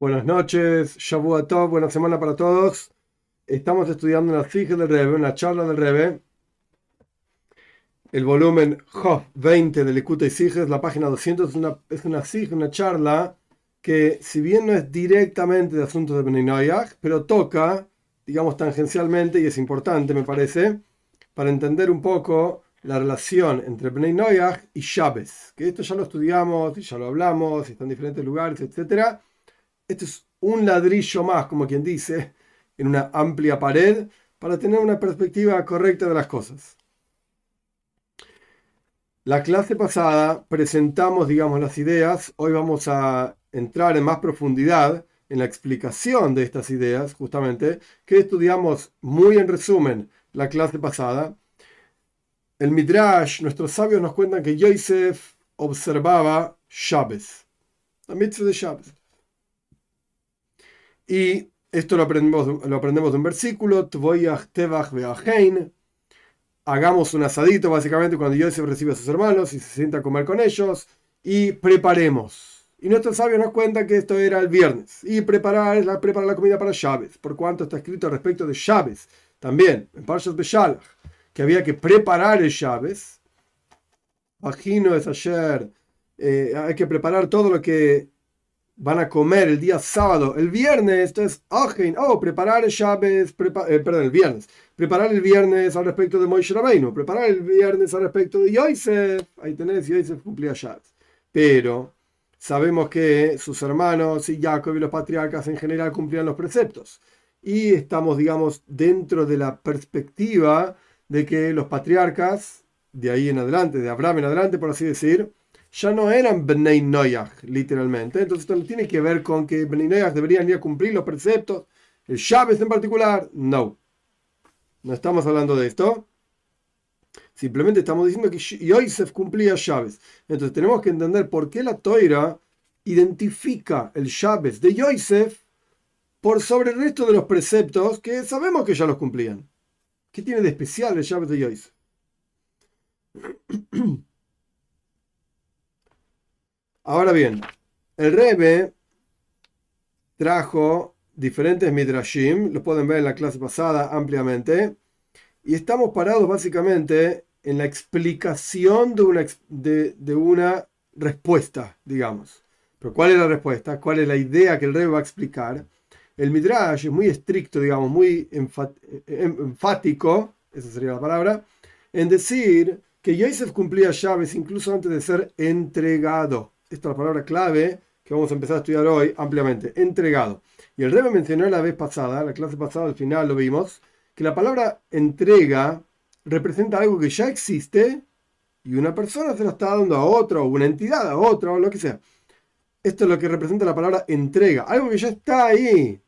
Buenas noches, Shabu Tov, buena semana para todos. Estamos estudiando una fija del Rebe, una charla del Rebe, el volumen Hof 20 de Likuta y Siges, la página 200, es una, es una charla que, si bien no es directamente de asuntos de Beninoyach, pero toca, digamos, tangencialmente, y es importante, me parece, para entender un poco la relación entre Bnei y Shabes, que esto ya lo estudiamos y ya lo hablamos, y está en diferentes lugares, etcétera este es un ladrillo más, como quien dice, en una amplia pared para tener una perspectiva correcta de las cosas. La clase pasada presentamos, digamos, las ideas. Hoy vamos a entrar en más profundidad en la explicación de estas ideas, justamente, que estudiamos muy en resumen la clase pasada. El Midrash, nuestros sabios nos cuentan que Yosef observaba Shabes, la mitzvah de Shabes. Y esto lo aprendemos, lo aprendemos de un versículo, hagamos un asadito básicamente cuando Yosef recibe a sus hermanos y se sienta a comer con ellos y preparemos. Y nuestros sabios nos cuentan que esto era el viernes y preparar la, preparar la comida para Chávez, por cuanto está escrito respecto de Chávez también, en Parshas Beshalach, que había que preparar el Chávez. Imagino es ayer, eh, hay que preparar todo lo que van a comer el día sábado, el viernes, entonces, oh, preparar el Shabbat, eh, perdón, el viernes, preparar el viernes al respecto de Moishe Rabbeinu, preparar el viernes al respecto de Yosef, ahí tenés, Yosef cumplía Shabbat. Pero sabemos que sus hermanos y Jacob y los patriarcas en general cumplían los preceptos. Y estamos, digamos, dentro de la perspectiva de que los patriarcas, de ahí en adelante, de Abraham en adelante, por así decir, ya no eran Bnei Noyach, literalmente. Entonces esto no tiene que ver con que Bnei Noyach deberían ir a cumplir los preceptos, el Shabbat en particular. No. No estamos hablando de esto. Simplemente estamos diciendo que Yosef cumplía Shabbat. Entonces tenemos que entender por qué la Toira identifica el Shabbat de Yosef por sobre el resto de los preceptos que sabemos que ya los cumplían. ¿Qué tiene de especial el Shabbat de Yosef? Ahora bien, el Rebe trajo diferentes midrashim, lo pueden ver en la clase pasada ampliamente, y estamos parados básicamente en la explicación de una, de, una respuesta, digamos. Pero ¿cuál es la respuesta? ¿Cuál es la idea que el Rebe va a explicar? El midrash es muy estricto, digamos, muy enfático, esa sería la palabra, en decir que Yosef cumplía llaves incluso antes de ser entregado. Esta es la palabra clave que vamos a empezar a estudiar hoy ampliamente. Entregado. Y el Rebbe mencionó la vez pasada, la clase pasada al final lo vimos, que la palabra entrega representa algo que ya existe y una persona se lo está dando a otra, o una entidad a otra, o lo que sea. Esto es lo que representa la palabra entrega, algo que ya está ahí.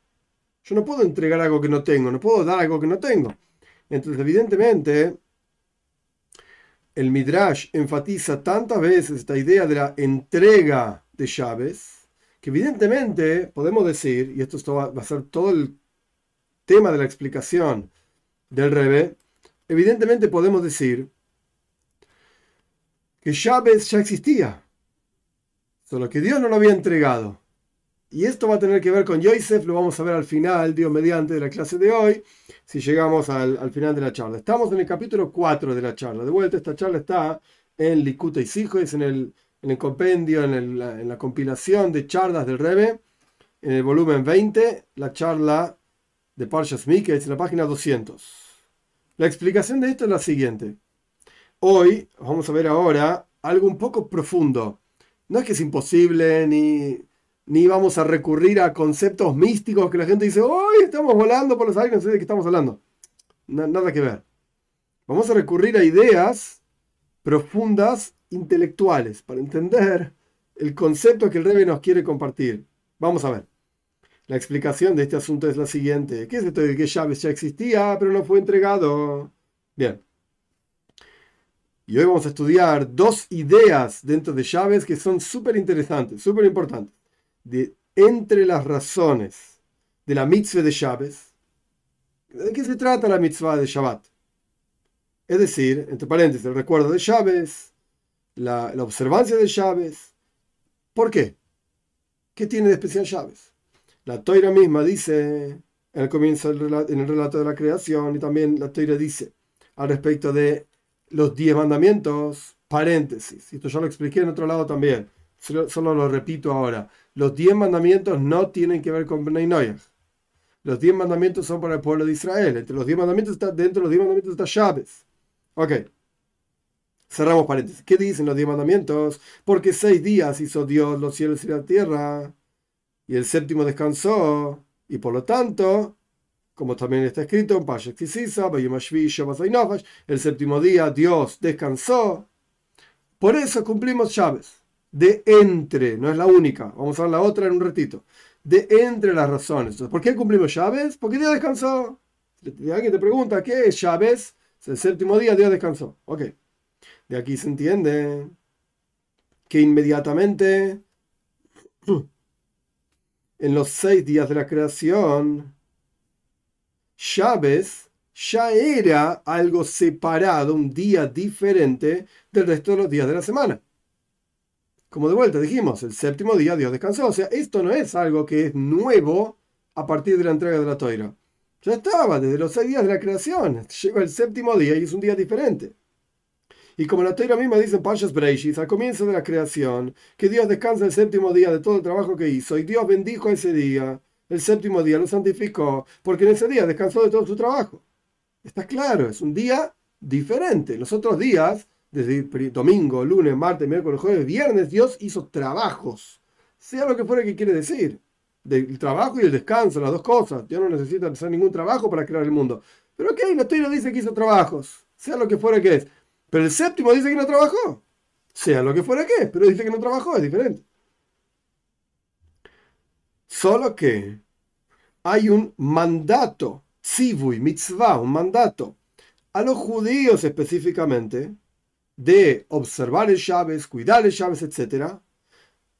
Yo no puedo entregar algo que no tengo, no puedo dar algo que no tengo. Entonces, evidentemente, el Midrash enfatiza tantas veces esta idea de la entrega de llaves, que evidentemente podemos decir, y esto va a ser todo el tema de la explicación del Rebe, evidentemente podemos decir que llaves ya existía, solo que Dios no lo había entregado. Y esto va a tener que ver con Yosef, lo vamos a ver al final, Dios mediante, de la clase de hoy, si llegamos al, final de la charla. Estamos en el capítulo 4 de la charla. De vuelta, esta charla está en Likuta y es en el, en el compendio, en, en, la compilación de charlas del Rebe, en el volumen 20, la charla de Parshas Miketz, en la página 200. La explicación de esto es la siguiente. Hoy vamos a ver ahora algo un poco profundo. No es que es imposible ni ni vamos a recurrir a conceptos místicos que la gente dice, hoy estamos volando por los aires, no sé de qué estamos hablando. nada que ver. Vamos a recurrir a ideas profundas, intelectuales, para entender el concepto que el Rebe nos quiere compartir. Vamos a ver. La explicación de este asunto es la siguiente. ¿Qué es esto de que llaves ya existía, pero no fue entregado? Bien. Y hoy vamos a estudiar dos ideas dentro de llaves que son súper interesantes, súper importantes de entre las razones de la mitzvah de Shabbat, ¿de qué se trata la mitzvah de Shabbat? Es decir, entre paréntesis, el recuerdo de Shabbat, la, observancia de Shabbat. ¿Por qué? ¿Qué tiene de especial Shabbat? La toira misma dice, en el comienzo del relato, en el relato de la creación, y también la toira dice al respecto de los diez mandamientos, paréntesis, esto ya lo expliqué en otro lado también, solo, lo repito ahora, los diez mandamientos no tienen que ver con Bnei Los diez mandamientos son para el pueblo de Israel. Entre los diez mandamientos está, dentro de los diez mandamientos está llaves. Ok. Cerramos paréntesis. ¿Qué dicen los diez mandamientos? Porque seis días hizo Dios los cielos y la tierra, y el séptimo descansó, y por lo tanto, como también está escrito en el séptimo día Dios descansó. Por eso cumplimos llaves. De entre, no es la única, vamos a ver la otra en un ratito. De entre las razones. ¿Por qué cumplimos llaves? Porque Dios descansó. Alguien te pregunta, ¿qué es llaves? El séptimo día Dios descansó. Ok. De aquí se entiende que inmediatamente en los seis días de la creación, Chávez ya era algo separado, un día diferente del resto de los días de la semana. Como de vuelta dijimos, el séptimo día Dios descansó. O sea, esto no es algo que es nuevo a partir de la entrega de la toira. Ya estaba desde los seis días de la creación. Llegó el séptimo día y es un día diferente. Y como la Torah misma dice en Parshas Breishis, al comienzo de la creación, que Dios descansa el séptimo día de todo el trabajo que hizo, y Dios bendijo ese día, el séptimo día lo santificó, porque en ese día descansó de todo su trabajo. Está claro, es un día diferente. Los otros días, desde domingo, lunes, martes, miércoles, jueves, viernes, Dios hizo trabajos, sea lo que fuera que quiere decir. Del trabajo y el descanso, las dos cosas. Dios no necesita hacer ningún trabajo para crear el mundo. Pero ok, la Torah dice que hizo trabajos, sea lo que fuera que es. Pero el séptimo dice que no trabajó. Sea lo que fuera que, pero dice que no trabajó, es diferente. Solo que hay un mandato, tzivui, mitzvah, un mandato, a los judíos específicamente, de observar el Shabbat, cuidar el Shabbat, etc.,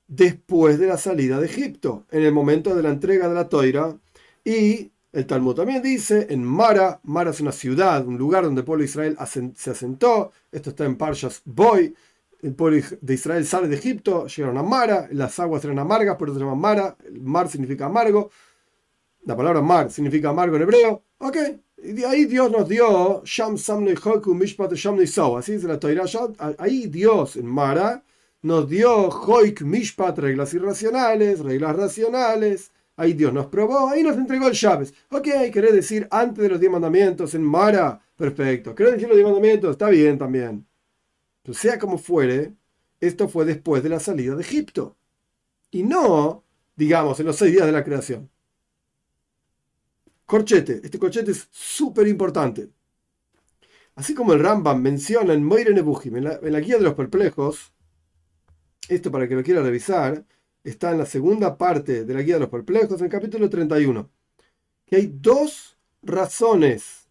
después de la salida de Egipto, en el momento de la entrega de la toira, y el Talmud también dice en Mara, Mara es una ciudad, un lugar donde el pueblo de Israel se asentó, esto está en Parshas Boy, el pueblo de Israel sale de Egipto, llegaron a Mara, las aguas eran amargas, por eso se llama Mara, el mar significa amargo, la palabra mar significa amargo en hebreo, ok, ahí Dios nos dio Sham Mishpat Sham así dice la Torah, ahí Dios en Mara nos dio Hoik Mishpat, reglas irracionales, reglas racionales, Ahí Dios nos probó, ahí nos entregó el llaves. Ok, querés decir antes de los diez mandamientos en Mara, perfecto. ¿Querés decir los diez mandamientos? Está bien también. Pero sea como fuere, esto fue después de la salida de Egipto. Y no, digamos, en los seis días de la creación. Corchete, este corchete es súper importante. Así como el Rambam menciona en Moire Nebuchim, en la, en la guía de los perplejos, esto para que lo quiera revisar, está en la segunda parte de la guía de los perplejos, en el capítulo 31, que hay dos razones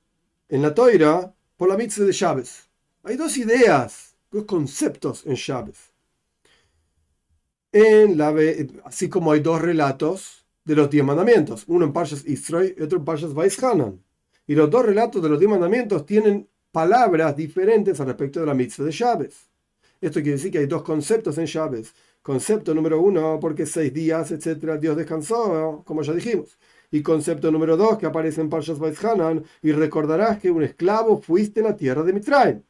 en la toira por la mitzvah de Chávez. Hay dos ideas, dos conceptos en Chávez. En la, así como hay dos relatos de los diez mandamientos, uno en Parshas Isroy y otro en Parshas Vaishanan. Y los dos relatos de los diez mandamientos tienen palabras diferentes al respecto de la mitzvah de Chávez. Esto quiere decir que hay dos conceptos en Chávez. Concepto número uno, porque seis días, etcétera, Dios descansó, como ya dijimos. Y concepto número dos, que aparece en Parshas Hanan, y recordarás que un esclavo fuiste en la tierra de Mitraim.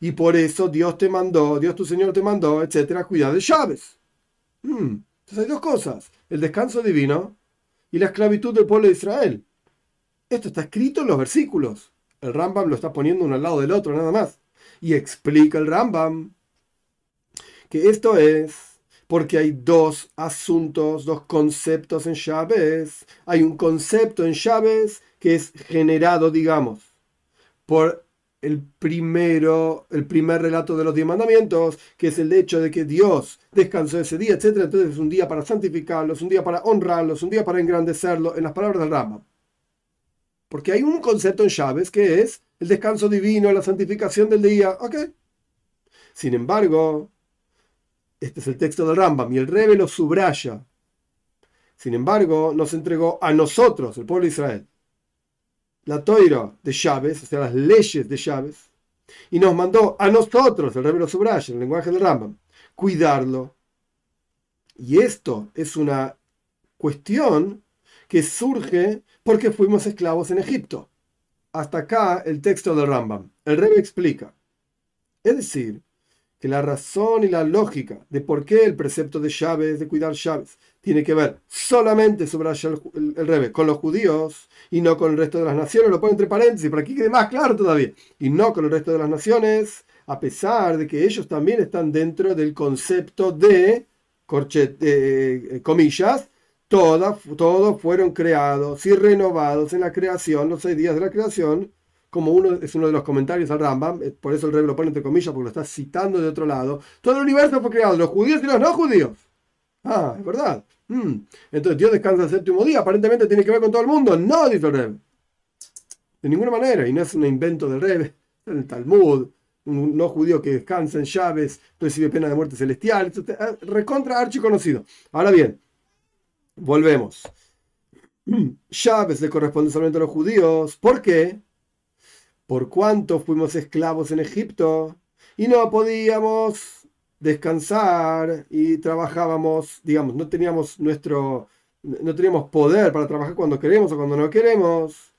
Y por eso Dios te mandó, Dios tu Señor te mandó, etcétera, cuidar de llaves. Hmm, entonces hay dos cosas: el descanso divino y la esclavitud del pueblo de Israel. Esto está escrito en los versículos. El Rambam lo está poniendo uno al lado del otro, nada más. Y explica el Rambam que esto es porque hay dos asuntos, dos conceptos en llaves. Hay un concepto en llaves que es generado, digamos, por el primero, el primer relato de los diez mandamientos, que es el hecho de que Dios descansó ese día, etc. Entonces es un día para santificarlos, un día para honrarlos, un día para engrandecerlo, en las palabras del Rama. Porque hay un concepto en llaves que es el descanso divino, la santificación del día. ¿Ok? Sin embargo, este es el texto del Rambam y el Rebe lo subraya. Sin embargo, nos entregó a nosotros, el pueblo de Israel, la toira de llaves, o sea, las leyes de llaves, y nos mandó a nosotros, el lo subraya, en el lenguaje del Rambam, cuidarlo. Y esto es una cuestión que surge porque fuimos esclavos en Egipto. Hasta acá el texto del Rambam. El Rebbe explica. Es decir, que la razón y la lógica de por qué el precepto de llaves, de cuidar tiene que ver solamente, sobre el, el, Rebbe, con los judíos y no con el resto de las naciones, lo pone entre paréntesis para que quede más claro todavía, y no con el resto de las naciones, a pesar de que ellos también están dentro del concepto de, corchet, eh, comillas, todos fueron creados y renovados en la creación, los seis días de la creación, como uno es uno de los comentarios al Rambam, eh, por eso el rey lo pone entre comillas porque lo está citando de otro lado. Todo el universo fue creado, los judíos y los no judíos. Ah, es verdad. Hmm. Entonces Dios descansa el séptimo día, aparentemente tiene que ver con todo el mundo. No, dice el rey. De ninguna manera, y no es un invento del en el Talmud. Un no judío que descansa en llaves, recibe pena de muerte celestial. Ah, recontra archi conocido. Ahora bien, volvemos. Llaves le corresponde solamente a los judíos. ¿Por qué? por cuánto fuimos esclavos en Egipto y no podíamos descansar y trabajábamos, digamos, no teníamos nuestro, no teníamos poder para trabajar cuando queremos o cuando no queremos.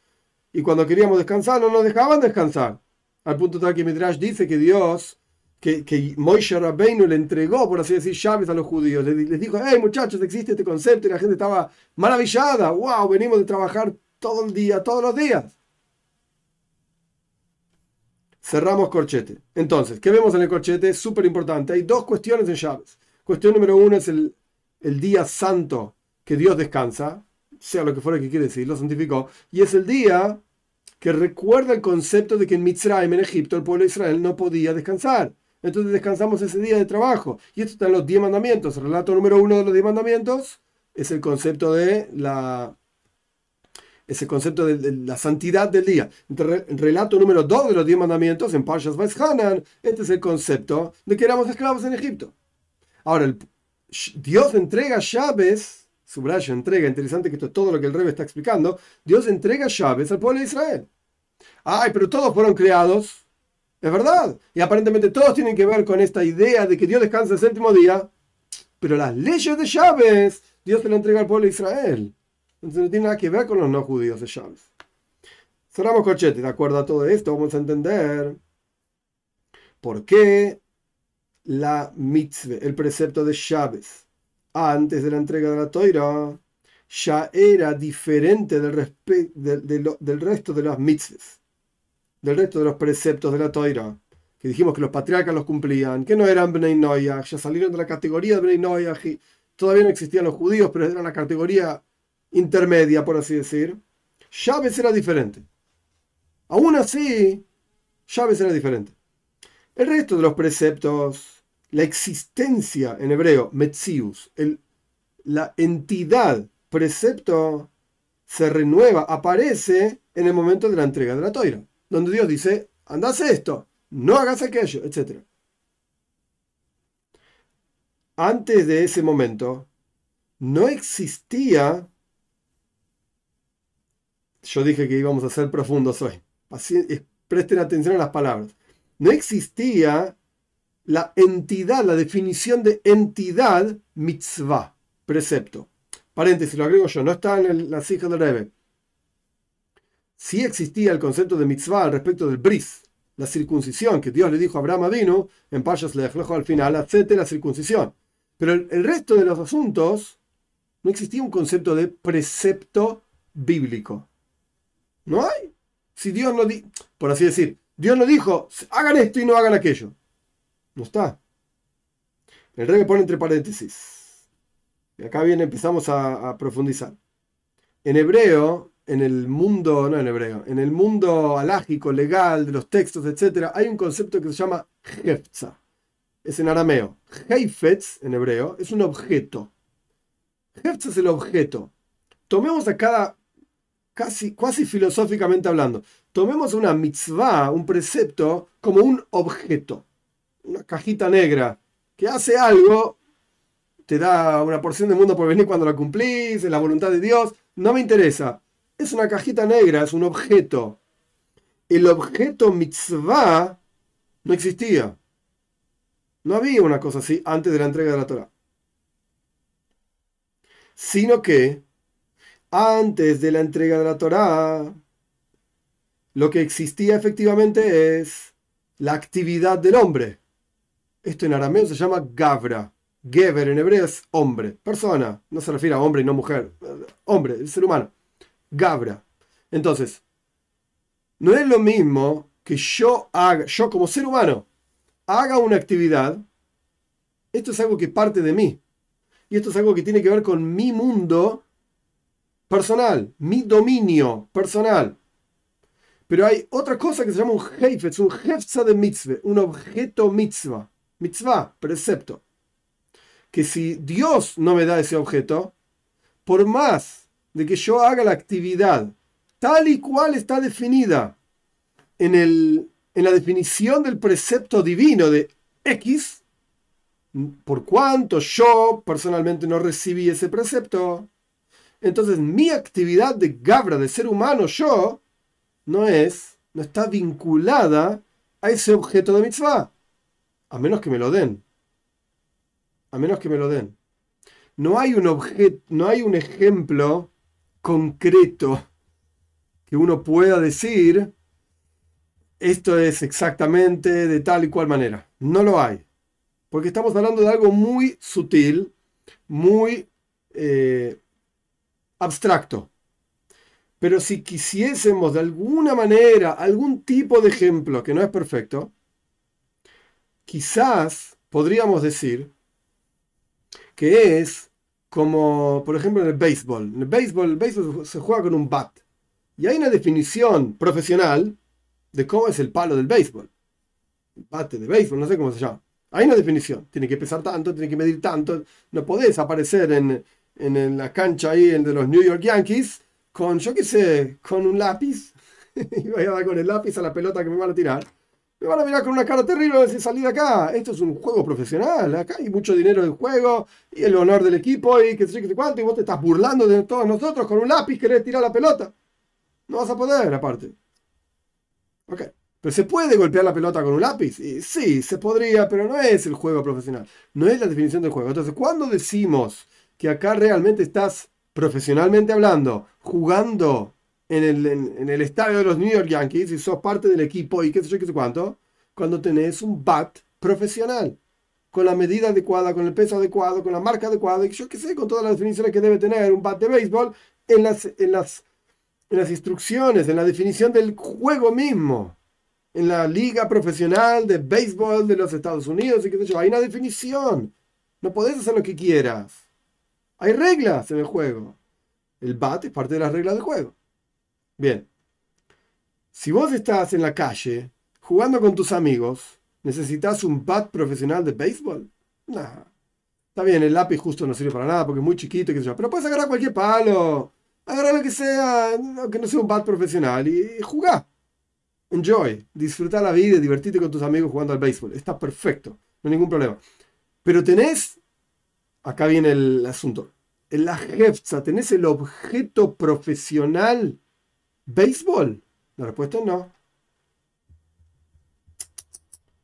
Y cuando queríamos descansar no nos dejaban descansar. Al punto tal que Midrash dice que Dios, que, que Moishe Rabbeinu le entregó, por así decir, llaves a los judíos. Les, les dijo, hey muchachos, existe este concepto y la gente estaba maravillada. Wow, venimos de trabajar todo el día, todos los días. Cerramos corchete. Entonces, ¿qué vemos en el corchete? Súper importante. Hay dos cuestiones en llaves. Cuestión número uno es el, el día santo que Dios descansa, sea lo que fuera que quiere decir, lo santificó, y es el día que recuerda el concepto de que en Mitzrayim, en Egipto, el pueblo de Israel no podía descansar. Entonces descansamos ese día de trabajo. Y esto está en los diez mandamientos. El relato número uno de los diez mandamientos es el concepto de la ese concepto de, la santidad del día. el relato número 2 de los 10 mandamientos, en Parshas Hanan, este es el concepto de que éramos esclavos en Egipto. Ahora, Dios entrega llaves, subrayo, entrega, interesante que esto es todo lo que el rey está explicando, Dios entrega llaves al pueblo de Israel. Ay, pero todos fueron creados, es verdad, y aparentemente todos tienen que ver con esta idea de que Dios descansa el séptimo día, pero las leyes de llaves, Dios se las entrega al pueblo de Israel. Entonces no tiene nada que ver con los no judíos de Shabbos. Cerramos corchete, de acuerdo a todo esto, vamos a entender por qué la mitzvah, el precepto de Shabbos, antes de la entrega de la toira, ya era diferente del, resto de las mitzvahs, del resto de los preceptos de la toira, que dijimos que los patriarcas los cumplían, que no eran Bnei Noyah, ya salieron de la categoría de Bnei Noyah, y todavía no existían los judíos, pero era la categoría intermedia, por así decir, llaves era diferente. Aún así, llaves era diferente. El resto de los preceptos, la existencia en hebreo, metzius, el, la entidad precepto se renueva, aparece en el momento de la entrega de la toira, donde Dios dice, andás esto, no hagas aquello, etc. Antes de ese momento, no existía yo dije que íbamos a ser profundos hoy. presten atención a las palabras. No existía la entidad, la definición de entidad mitzvah, precepto. Paréntesis, lo agrego yo, no está en las hijas del Rebbe. Sí existía el concepto de mitzvah al respecto del bris, la circuncisión, que Dios le dijo a Abraham vino, en Payas le dejó al final, acepte la circuncisión. Pero el resto de los asuntos no existía un concepto de precepto bíblico. No hay. Si Dios no dijo, por así decir, Dios no dijo, hagan esto y no hagan aquello. No está. El rey pone entre paréntesis. Y acá viene, empezamos a, profundizar. En hebreo, en el mundo, no en hebreo, en el mundo alágico, legal, de los textos, etc., hay un concepto que se llama hefza. Es en arameo. Heifetz, en hebreo, es un objeto. Hefza es el objeto. Tomemos a cada casi, filosóficamente hablando. Tomemos una mitzvah, un precepto, como un objeto, una cajita negra que hace algo, te da una porción de mundo por venir cuando la cumplís, es la voluntad de Dios, no me interesa. Es una cajita negra, es un objeto. El objeto mitzvah no existía. No había una cosa así antes de la entrega de la Torah. sino que antes de la entrega de la Torá, lo que existía efectivamente es la actividad del hombre. Esto en arameo se llama Gavra. Gever en hebreo es hombre, persona. No se refiere a hombre y no mujer. Hombre, el ser humano. Gabra. Entonces, no es lo mismo que yo haga, yo como ser humano, haga una actividad. Esto es algo que parte de mí. Y esto es algo que tiene que ver con mi mundo personal, mi dominio personal. Pero hay otra cosa que se llama un heifetz, un hefza de mitzvah, un objeto mitzvah. Mitzvah, precepto. Que si Dios no me da ese objeto, por más de que yo haga la actividad tal y cual está definida en, el, en la definición del precepto divino de X, por cuanto yo personalmente no recibí ese precepto, entonces mi actividad de Gabra, de ser humano, yo, no es, no está vinculada a ese objeto de mitzvah. A menos que me lo den. A menos que me lo den. No hay un objeto, no hay un ejemplo concreto que uno pueda decir esto es exactamente de tal y cual manera. No lo hay. Porque estamos hablando de algo muy sutil, muy eh, abstracto. Pero si quisiésemos de alguna manera algún tipo de ejemplo que no es perfecto, quizás podríamos decir que es como, por ejemplo, en el béisbol. En el béisbol, el béisbol se juega con un bat. Y hay una definición profesional de cómo es el palo del béisbol. El bate de béisbol, no sé cómo se llama. Hay una definición. Tiene que pesar tanto, tiene que medir tanto. No podés aparecer en, en la cancha ahí de los New York Yankees con, yo qué sé, con un lápiz, y voy a dar con el lápiz a la pelota que me van a tirar, me van a mirar con una cara terrible y decir, salí de acá, esto es un juego profesional, acá hay mucho dinero en juego, y el honor del equipo, y qué sé, qué sé cuánto, y vos te estás burlando de todos nosotros con un lápiz, querés tirar la pelota. No vas a poder, aparte. Ok. Pero se puede golpear la pelota con un lápiz. Y sí, se podría, pero no es el juego profesional. No es la definición del juego. Entonces, cuando decimos que acá realmente estás profesionalmente hablando, jugando en el, estadio de los New York Yankees y sos parte del equipo y qué sé yo, qué sé cuánto, cuando tenés un bat profesional, con la medida adecuada, con el peso adecuado, con la marca adecuada, y yo qué sé, con todas las definiciones que debe tener un bat de béisbol en las, en las, en las instrucciones, en la definición del juego mismo. En la liga profesional de béisbol de los Estados Unidos y qué sé yo, hay una definición. No podés hacer lo que quieras. Hay reglas en el juego. El bat es parte de las reglas del juego. Bien. Si vos estás en la calle jugando con tus amigos, ¿necesitas un bat profesional de béisbol? No. Está bien, el lápiz justo no sirve para nada porque es muy chiquito, qué sé yo. Pero puedes agarrar cualquier palo. Agarrar lo que sea, que no sea un bat profesional y, jugar. Enjoy. Disfrutar la vida y divertirte con tus amigos jugando al béisbol. Está perfecto. No hay ningún problema. Pero tenés acá viene el asunto. En la Jefza, ¿tenés el objeto profesional béisbol? La respuesta es no.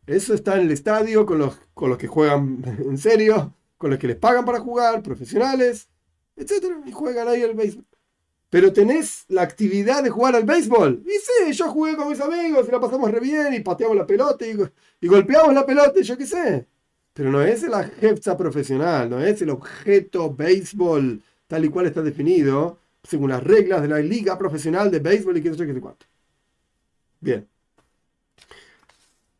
Eso está en el estadio con los, con los que juegan en serio, con los que les pagan para jugar, profesionales, etc. Y juegan ahí al béisbol. Pero tenés la actividad de jugar al béisbol. Y sí, yo jugué con mis amigos y la pasamos re bien y pateamos la pelota y, golpeamos la pelota yo qué sé. Pero no es la jefza profesional, no es el objeto béisbol tal y cual está definido según las reglas de la liga profesional de béisbol y qué sé qué cuánto. Bien.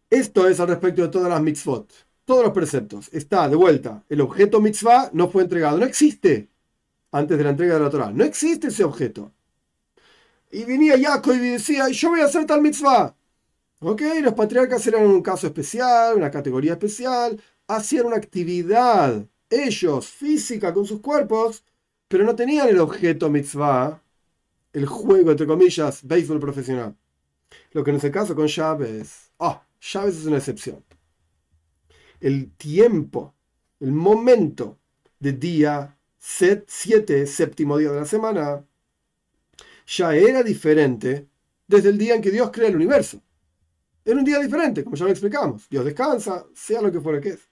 Esto es al respecto de todas las mitzvot, todos los preceptos. Está de vuelta, el objeto mitzvah no fue entregado, no existe antes de la entrega de la Torah, no existe ese objeto. Y venía Jacob y decía, yo voy a hacer tal mitzvah. Ok, los patriarcas eran un caso especial, una categoría especial, hacían una actividad, ellos, física, con sus cuerpos, pero no tenían el objeto mitzvah, el juego, entre comillas, béisbol profesional. Lo que en ese caso con Chávez, ah, Chávez es una excepción. El tiempo, el momento de día 7, séptimo día de la semana, ya era diferente desde el día en que Dios crea el universo. Era un día diferente, como ya lo explicamos. Dios descansa, sea lo que fuera que es.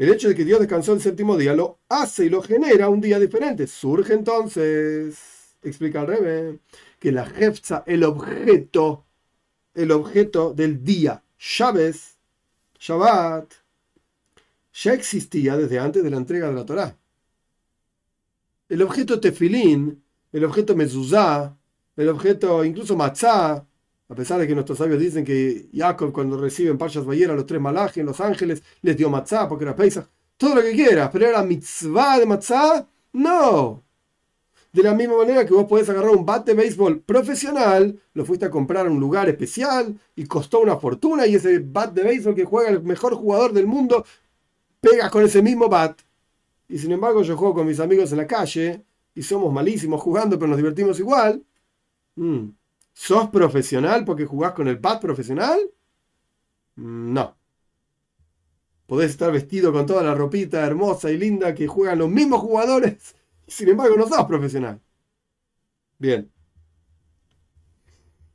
El hecho de que Dios descansó el séptimo día lo hace y lo genera un día diferente. Surge entonces, explica el Rebe, que la jefza, el objeto, el objeto del día, Shabes, Shabbat, ya existía desde antes de la entrega de la Torá. El objeto tefilín, el objeto mezuzá, el objeto incluso matzá, a pesar de que nuestros sabios dicen que Jacob cuando recibe en Bayera los tres malajes, los ángeles, les dio matzá porque era Pesach, todo lo que quieras, pero era mitzvah de matzá, no. De la misma manera que vos podés agarrar un bat de béisbol profesional, lo fuiste a comprar a un lugar especial y costó una fortuna y ese bat de béisbol que juega el mejor jugador del mundo pegas con ese mismo bat. Y sin embargo yo juego con mis amigos en la calle y somos malísimos jugando, pero nos divertimos igual. Mm. ¿Sos profesional porque jugás con el bat profesional? Mm, no. Podés estar vestido con toda la ropita hermosa y linda que juegan los mismos jugadores sin embargo no sos profesional. Bien.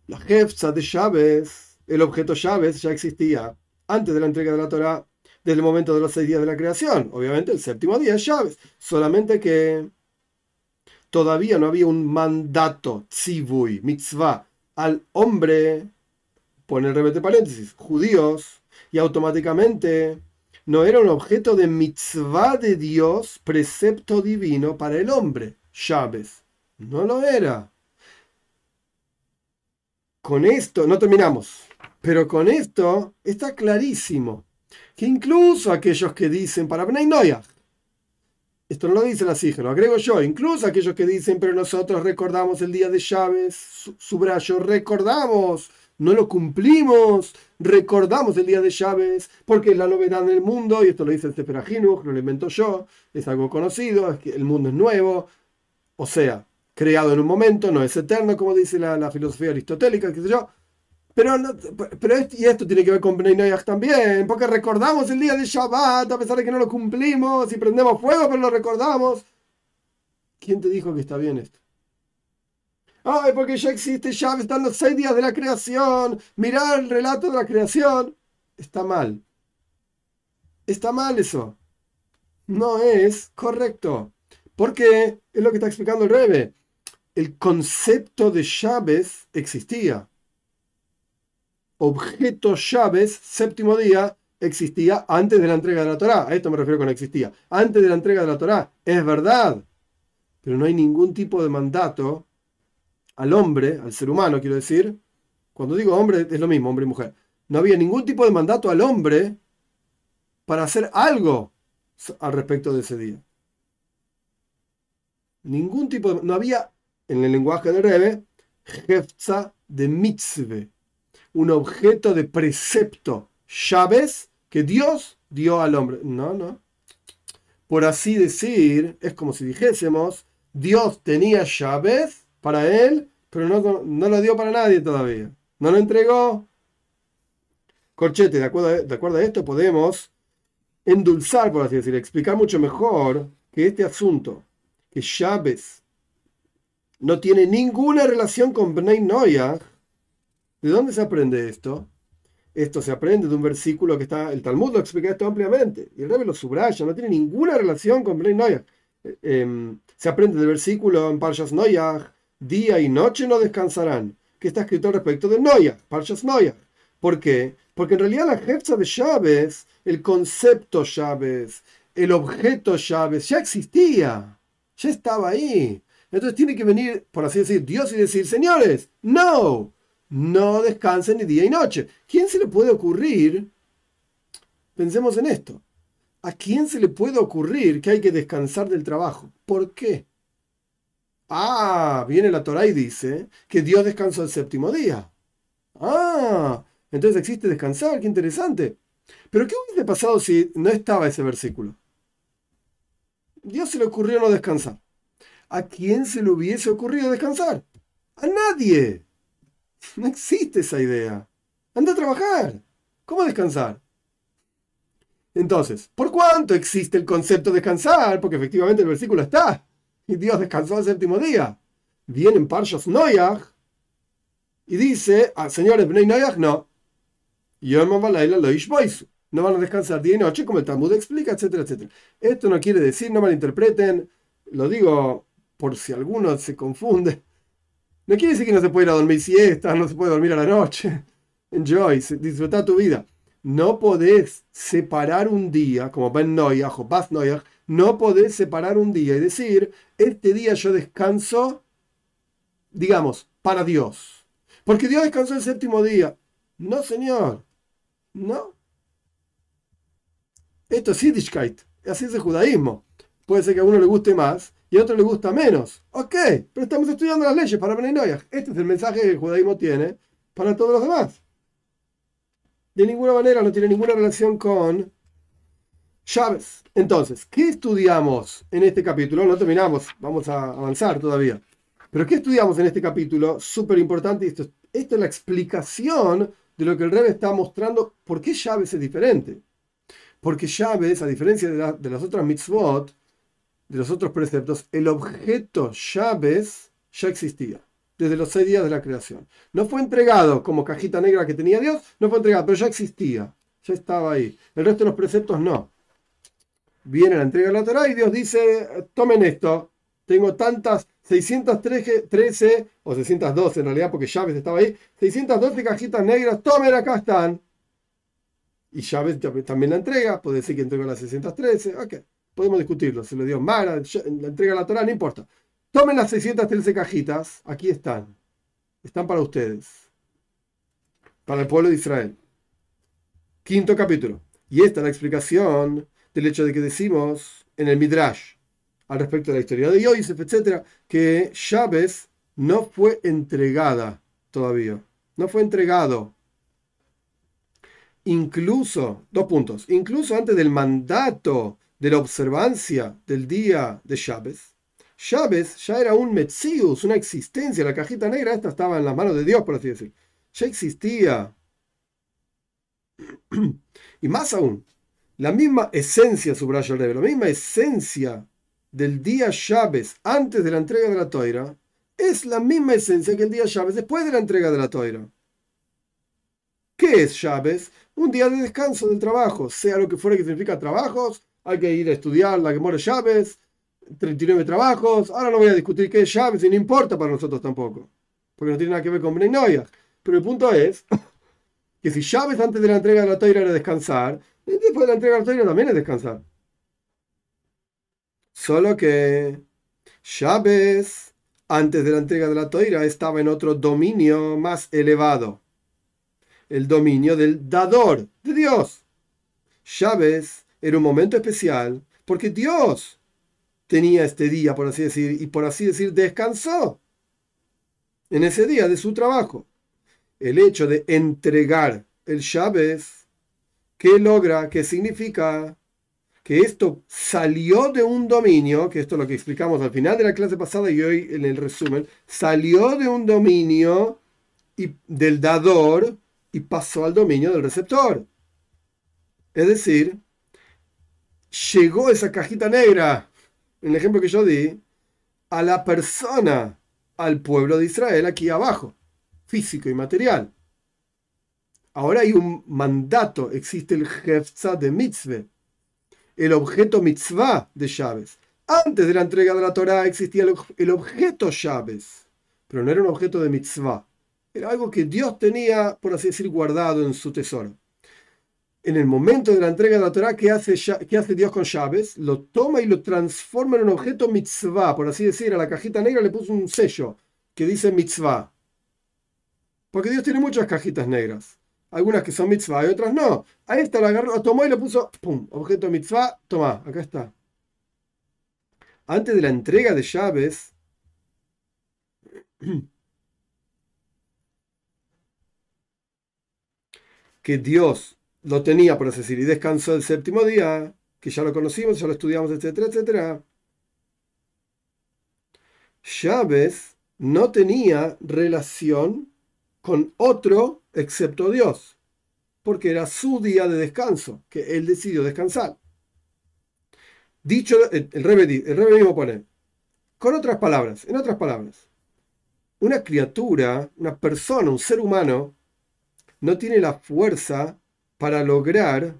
La jefza de llaves, el objeto llaves ya existía antes de la entrega de la Torah desde el momento de los seis días de la creación. Obviamente el séptimo día es llaves, solamente que todavía no había un mandato, tzivui, mitzvah, al hombre, pone el remete paréntesis, judíos, y automáticamente no era un objeto de mitzvah de Dios, precepto divino para el hombre, llaves. No lo era. Con esto, no terminamos, pero con esto está clarísimo que incluso aquellos que dicen para Bnei esto no lo dice la Sige, lo agrego yo, incluso aquellos que dicen, pero nosotros recordamos el día de llaves, subrayo, recordamos, no lo cumplimos, recordamos el día de llaves, porque es la novedad en el mundo, y esto lo dice el Sefer no lo invento yo, es algo conocido, es que el mundo es nuevo, o sea, creado en un momento, no es eterno, como dice la, la filosofía aristotélica, qué sé yo, pero, pero y esto tiene que ver con Bnei también, porque recordamos el día de Shabbat, a pesar de que no lo cumplimos, y prendemos fuego, pero lo recordamos. ¿Quién te dijo que está bien esto? Ay, porque ya existe Shabbat, están los seis días de la creación, mirar el relato de la creación. Está mal. Está mal eso. No es correcto. Porque es lo que está explicando el Rebe. El concepto de Shabbat existía objeto llaves, séptimo día, existía antes de la entrega de la Torá. A esto me refiero con existía. Antes de la entrega de la Torá. Es verdad. Pero no hay ningún tipo de mandato al hombre, al ser humano, quiero decir. Cuando digo hombre, es lo mismo, hombre y mujer. No había ningún tipo de mandato al hombre para hacer algo al respecto de ese día. Ningún tipo de... No había, en el lenguaje del Rebe, jefza de mitzvah un objeto de precepto, llaves que Dios dio al hombre. No, no. Por así decir, es como si dijésemos, Dios tenía llaves para él, pero no, no lo dio para nadie todavía. No lo entregó. Corchete, de acuerdo, a, de acuerdo a esto podemos endulzar, por así decir, explicar mucho mejor que este asunto, que llaves no tiene ninguna relación con Bnei Noyah, ¿De dónde se aprende esto? Esto se aprende de un versículo que está, el Talmud lo explica esto ampliamente, y el Rebbe lo subraya, no tiene ninguna relación con Bnei Noyach. Eh, em, se aprende del versículo en Parshas Noyach, día y noche no descansarán, que está escrito respecto de Noyach, Parshas Noyach. ¿Por qué? Porque en realidad la jefza de llaves, el concepto llaves, el objeto llaves, ya existía, ya estaba ahí. Entonces tiene que venir, por así decir, Dios y decir, señores, no, no descansen ni día y noche. ¿Quién se le puede ocurrir? Pensemos en esto. ¿A quién se le puede ocurrir que hay que descansar del trabajo? ¿Por qué? Ah, viene la Torah y dice que Dios descansó el séptimo día. Ah, entonces existe descansar, qué interesante. Pero ¿qué hubiese pasado si no estaba ese versículo? Dios se le ocurrió no descansar. ¿A quién se le hubiese ocurrido descansar? A nadie. No existe esa idea. Anda a trabajar. ¿Cómo descansar? Entonces, ¿por cuánto existe el concepto de descansar? Porque efectivamente el versículo está. Y Dios descansó el séptimo día. Viene en Parshas y dice, ah, señores, Bnei Noyach no. no van a descansar día y noche, como el Talmud explica, etcétera, etcétera. Esto no quiere decir, no malinterpreten, lo digo por si alguno se confunde. No quiere decir que no se puede ir a dormir siesta, no se puede dormir a la noche. Enjoy, disfruta tu vida. No podés separar un día, como Ben Noyaj o Bas Noyaj, no podés separar un día y decir, este día yo descanso, digamos, para Dios. Porque Dios descansó el séptimo día. No, señor. No. Esto es Yiddishkeit. Así es el judaísmo. Puede ser que a uno le guste más y a otro le gusta menos. Ok, pero estamos estudiando las leyes para Beninoyah. Este es el mensaje que el judaísmo tiene para todos los demás. De ninguna manera no tiene ninguna relación con Chávez. Entonces, ¿qué estudiamos en este capítulo? No terminamos, vamos a avanzar todavía. Pero ¿qué estudiamos en este capítulo? Súper importante. Esto, es la explicación de lo que el Rebbe está mostrando. ¿Por qué Chávez es diferente? Porque llaves, a diferencia de, las otras mitzvot, de los otros preceptos, el objeto llaves ya existía desde los seis días de la creación. No fue entregado como cajita negra que tenía Dios, no fue entregado, pero ya existía, ya estaba ahí. El resto de los preceptos no. Viene la entrega de la y Dios dice, tomen esto, tengo tantas, 613 o 612 en realidad, porque llaves estaba ahí, 612 cajitas negras, tomen, acá están y Chávez también la entrega, puede decir que entregó las 613, ok, podemos discutirlo, se lo dio Mara, la entrega la Torah, no importa. Tomen las 613 cajitas, aquí están, están para ustedes, para el pueblo de Israel. Quinto capítulo. Y esta es la explicación del hecho de que decimos en el Midrash, al respecto de la historia de Yosef, etc., que Chávez no fue entregada todavía, no fue entregado incluso, dos puntos, incluso antes del mandato de la observancia del día de Chávez, Chávez ya era un Metzius, una existencia, la cajita negra esta estaba en las manos de Dios, por así decir, ya existía. Y más aún, la misma esencia, subraya el Rebbe, la misma esencia del día Chávez antes de la entrega de la toira, es la misma esencia que el día Chávez después de la entrega de la toira. ¿Qué es Chávez? un día de descanso del trabajo, sea lo que fuera que significa trabajos, hay que ir a estudiar la muere llaves, 39 trabajos, ahora no voy a discutir qué es llaves y no importa para nosotros tampoco, porque no tiene nada que ver con Breinoya. Pero el punto es que si llaves antes de la entrega de la toira era descansar, después de la entrega de la toira también es descansar. Solo que llaves antes de la entrega de la toira estaba en otro dominio más elevado el dominio del dador, de Dios. Chávez era un momento especial porque Dios tenía este día, por así decir, y por así decir, descansó en ese día de su trabajo. El hecho de entregar el Chávez, ¿qué logra? ¿Qué significa? Que esto salió de un dominio, que esto es lo que explicamos al final de la clase pasada y hoy en el resumen, salió de un dominio y del dador y pasó al dominio del receptor. Es decir, llegó esa cajita negra, en el ejemplo que yo di, a la persona, al pueblo de Israel aquí abajo, físico y material. Ahora hay un mandato, existe el Hefza de Mitzvah, el objeto mitzvah de llaves. Antes de la entrega de la Torah existía el objeto llaves, pero no era un objeto de mitzvah. Era algo que Dios tenía, por así decir, guardado en su tesoro. En el momento de la entrega de la Torah, ¿qué hace, qué hace Dios con llaves? Lo toma y lo transforma en un objeto mitzvah, por así decir. A la cajita negra le puso un sello que dice mitzvah. Porque Dios tiene muchas cajitas negras. Algunas que son mitzvah y otras no. A esta la agarró, tomó y le puso, ¡pum! Objeto mitzvah, toma, acá está. Antes de la entrega de llaves, que Dios lo tenía, por así decir, y descansó el séptimo día, que ya lo conocimos, ya lo estudiamos, etcétera, etcétera. Chávez no tenía relación con otro excepto Dios, porque era su día de descanso, que él decidió descansar. Dicho, el, el, mismo pone, con otras palabras, en otras palabras, una criatura, una persona, un ser humano, no tiene la fuerza para lograr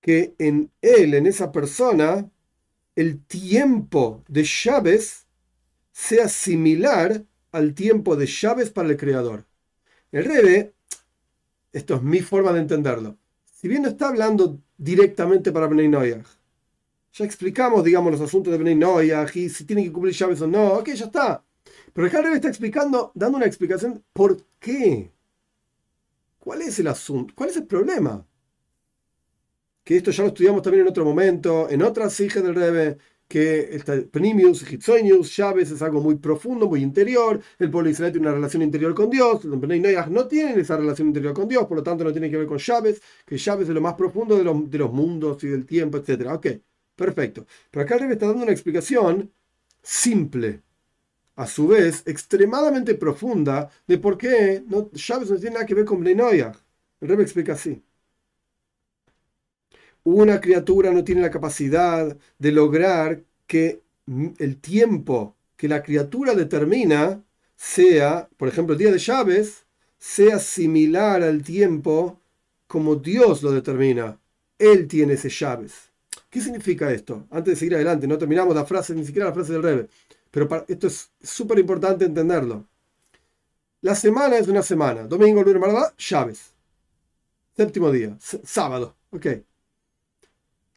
que en él, en esa persona, el tiempo de llaves sea similar al tiempo de llaves para el creador. El Rebe, esto es mi forma de entenderlo, si bien no está hablando directamente para Bnei Noyach, ya explicamos, digamos, los asuntos de Bnei Noyach y si tienen que cumplir llaves o no, ok, ya está. Pero el Rebe está explicando, dando una explicación por qué. ¿Cuál es el asunto? ¿Cuál es el problema? Que esto ya lo estudiamos también en otro momento, en otras hijas del Rebe, que Pnimius, Hitzoinius, llaves es algo muy profundo, muy interior. El pueblo de Israel tiene una relación interior con Dios. Los no tienen esa relación interior con Dios, por lo tanto no tiene que ver con llaves, que llaves es lo más profundo de los, de los mundos y del tiempo, etc. Ok, perfecto. Pero acá el Rebbe está dando una explicación simple, a su vez extremadamente profunda, de por qué no, llaves no tiene nada que ver con Bnei El Rebbe explica así una criatura no tiene la capacidad de lograr que el tiempo que la criatura determina sea, por ejemplo, el día de llaves, sea similar al tiempo como Dios lo determina. Él tiene ese llaves. ¿Qué significa esto? Antes de seguir adelante, no terminamos la frase, ni siquiera la frase del Rebe. Pero esto es súper importante entenderlo. La semana es una semana. Domingo, lunes, martes, llaves. Séptimo día, sábado. Ok.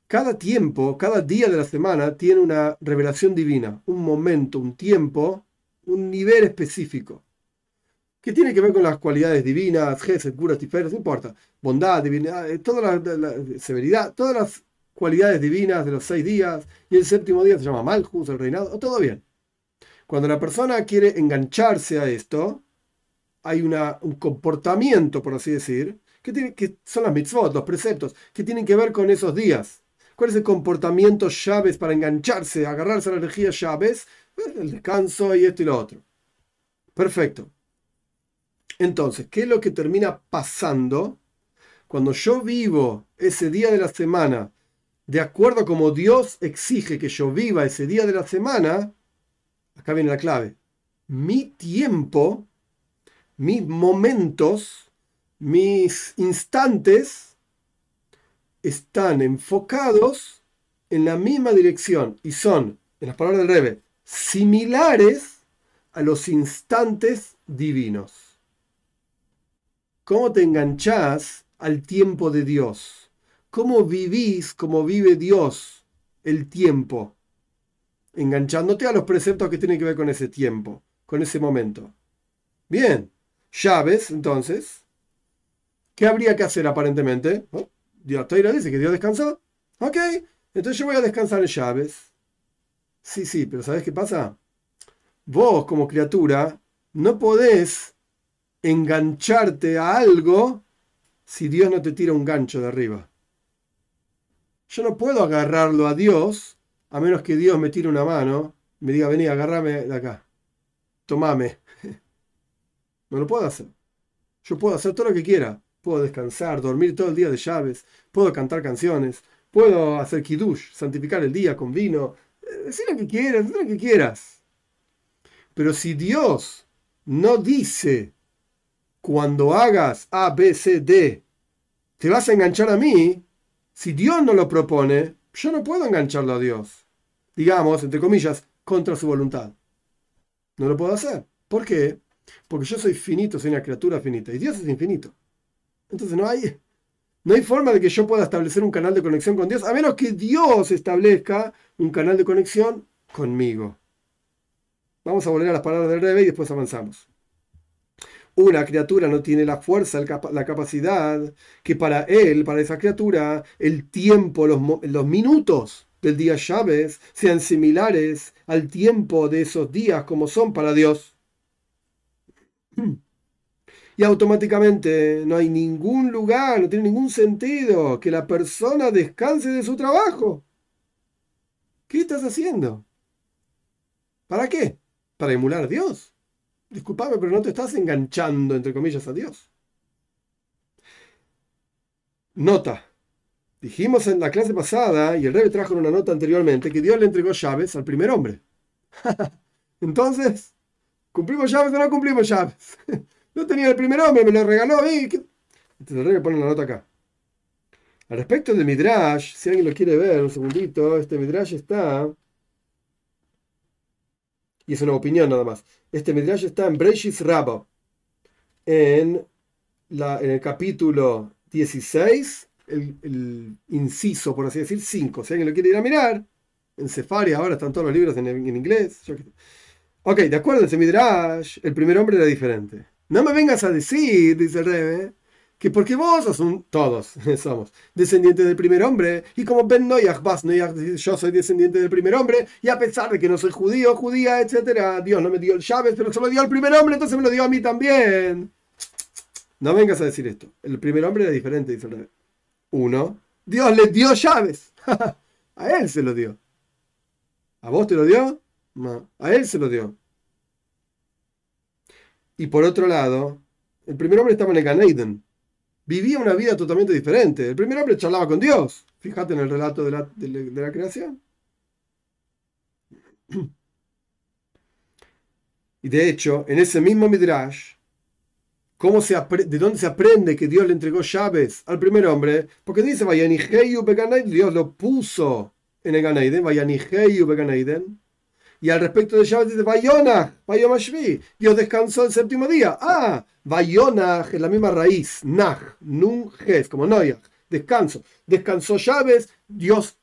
Cada tiempo, cada día de la semana tiene una revelación divina, un momento, un tiempo, un nivel específico, que tiene que ver con las cualidades divinas, Gesed, curas, tiferes, no importa, bondad, divinidad, eh, toda la, severidad, todas las cualidades divinas de los seis días, y el séptimo día se llama Malchus, el reinado, todo bien. Cuando la persona quiere engancharse a esto, hay un comportamiento, por así decir, que, son las mitzvot, los preceptos, que tienen que ver con esos días. ¿Cuál es el comportamiento llaves para engancharse, agarrarse a la energía llaves? El descanso y esto y lo otro. Perfecto. Entonces, ¿qué es lo que termina pasando cuando yo vivo ese día de la semana de acuerdo a como Dios exige que yo viva ese día de la semana? Acá viene la clave. Mi tiempo, mis momentos, mis instantes están enfocados en la misma dirección y son, en las palabras del Rebe, similares a los instantes divinos. ¿Cómo te enganchás al tiempo de Dios? ¿Cómo vivís como vive Dios el tiempo? Enganchándote a los preceptos que tienen que ver con ese tiempo, con ese momento. Bien, llaves, entonces. ¿Qué habría que hacer aparentemente? Dios dice que Dios descansó. Ok, entonces yo voy a descansar en llaves. Sí, sí, pero ¿sabes qué pasa? Vos como criatura no podés engancharte a algo si Dios no te tira un gancho de arriba. Yo no puedo agarrarlo a Dios a menos que Dios me tire una mano me diga, vení, agárrame de acá. Tomame. No lo puedo hacer. Yo puedo hacer todo lo que quiera, puedo descansar, dormir todo el día de llaves, puedo cantar canciones, puedo hacer kiddush, santificar el día con vino, eh, decir lo que quieras, decir lo que quieras. Pero si Dios no dice cuando hagas A, B, C, D, te vas a enganchar a mí, si Dios no lo propone, yo no puedo engancharlo a Dios. Digamos, entre comillas, contra su voluntad. No lo puedo hacer. ¿Por qué? Porque yo soy finito, soy una criatura finita y Dios es infinito. Entonces no hay, no hay forma de que yo pueda establecer un canal de conexión con Dios, a menos que Dios establezca un canal de conexión conmigo. Vamos a volver a las palabras del Rebe y después avanzamos. Una criatura no tiene la fuerza, la capacidad que para él, para esa criatura, el tiempo, los, minutos del día llaves sean similares al tiempo de esos días como son para Dios. y automáticamente no hay ningún lugar, no tiene ningún sentido que la persona descanse de su trabajo. ¿Qué estás haciendo? ¿Para qué? ¿Para emular a Dios? Disculpame, pero no te estás enganchando, entre comillas, a Dios. Nota. Dijimos en la clase pasada, y el rey trajo una nota anteriormente, que Dios le entregó llaves al primer hombre. Entonces, ¿cumplimos llaves o no cumplimos llaves? No tenía el primer hombre, me lo regaló a mí. Entonces el rey pone la nota acá. Al respecto del Midrash, si alguien lo quiere ver, un segundito, este Midrash está. Y es una opinión nada más. Este Midrash está en Breishis Rabba, en, la, en el capítulo 16, el, inciso, por así decir, 5. Si alguien lo quiere ir a mirar, en Sefari ahora están todos los libros en, en inglés. Ok, de acuerdo, en ese Midrash, el primer hombre era diferente. No me vengas a decir, dice el Rebe, que porque vos sos todos somos descendientes del primer hombre, y como Ben Noyach, Bas Noyach, yo soy descendiente del primer hombre, y a pesar de que no soy judío, judía, etcétera, Dios no me dio el llaves, pero se lo dio al primer hombre, entonces me lo dio a mí también. No vengas a decir esto. El primer hombre era diferente, dice el Uno, Dios le dio llaves. a él se lo dio. ¿A vos te lo dio? No, a él se lo dio. Y por otro lado, el primer hombre estaba en el Gan vivía una vida totalmente diferente. El primer hombre charlaba con Dios. Fíjate en el relato de la, creación. Y de hecho, en ese mismo Midrash, ¿cómo se ¿de dónde se aprende que Dios le entregó llaves al primer hombre? Porque dice, Dios lo puso en el Ganaiden, y al respecto de llaves dice, Vayona, Vayomashvi, Dios descansó el séptimo día. Ah, Vayona es la misma raíz, Nach, Nun, Ges, como Noyach, descanso. Descansó llaves, Dios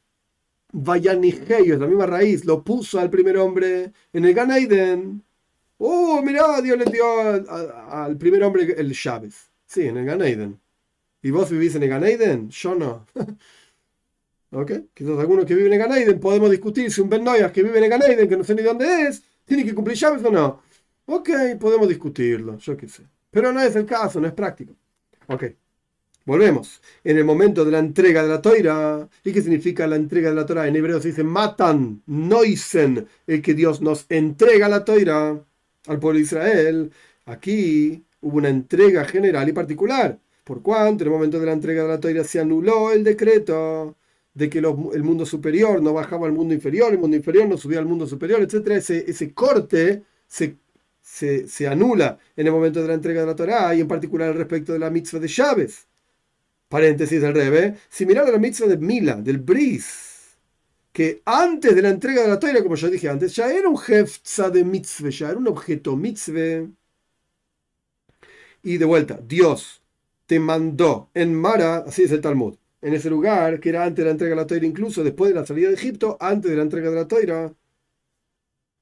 Vayanigeyo, es la misma raíz, lo puso al primer hombre en el Ganaiden. Oh, mirá, Dios le dio al, primer hombre el llaves. Sí, en el Ganaiden. ¿Y vos vivís en el Ganaiden? Yo no. ¿Ok? Quizás algunos que viven en Ganeiden podemos discutir si un Ben que vive en Ganeiden, que no sé ni dónde es, tiene que cumplir llaves o no. Ok, podemos discutirlo, yo qué sé. Pero no es el caso, no es práctico. Ok. Volvemos. En el momento de la entrega de la toira, ¿y qué significa la entrega de la toira? En hebreo se dice matan, noisen, el que Dios nos entrega la toira al pueblo de Israel. Aquí hubo una entrega general y particular. Por cuanto en el momento de la entrega de la toira se anuló el decreto de que el mundo superior no bajaba al mundo inferior, el mundo inferior no subía al mundo superior, etc. Ese, ese corte se, se, anula en el momento de la entrega de la Torah y en particular respecto de la mitzvah de llaves. Paréntesis del Rebe, similar a la mitzvah de Mila, del Bris, que antes de la entrega de la Torah, como ya dije antes, ya era un jeftza de mitzvah, ya era un objeto mitzvah. Y de vuelta, Dios te mandó en Mara, así es el Talmud, en ese lugar, que era antes de la entrega de la toira, incluso después de la salida de Egipto, antes de la entrega de la toira.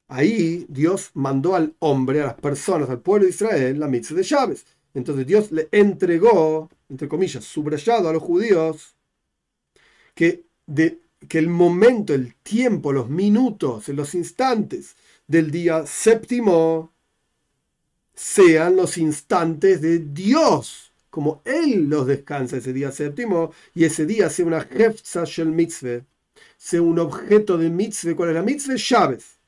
Ahí Dios mandó al hombre, a las personas, al pueblo de Israel, la mitzvah de llaves. Entonces Dios le entregó, entre comillas, subrayado a los judíos, que, el momento, el tiempo, los minutos, los instantes del día séptimo sean los instantes de Dios como él los descansa ese día séptimo, y ese día sea una hefza shel mitzvah, sea un objeto de mitzvah. ¿Cuál es la mitzvah? Llaves.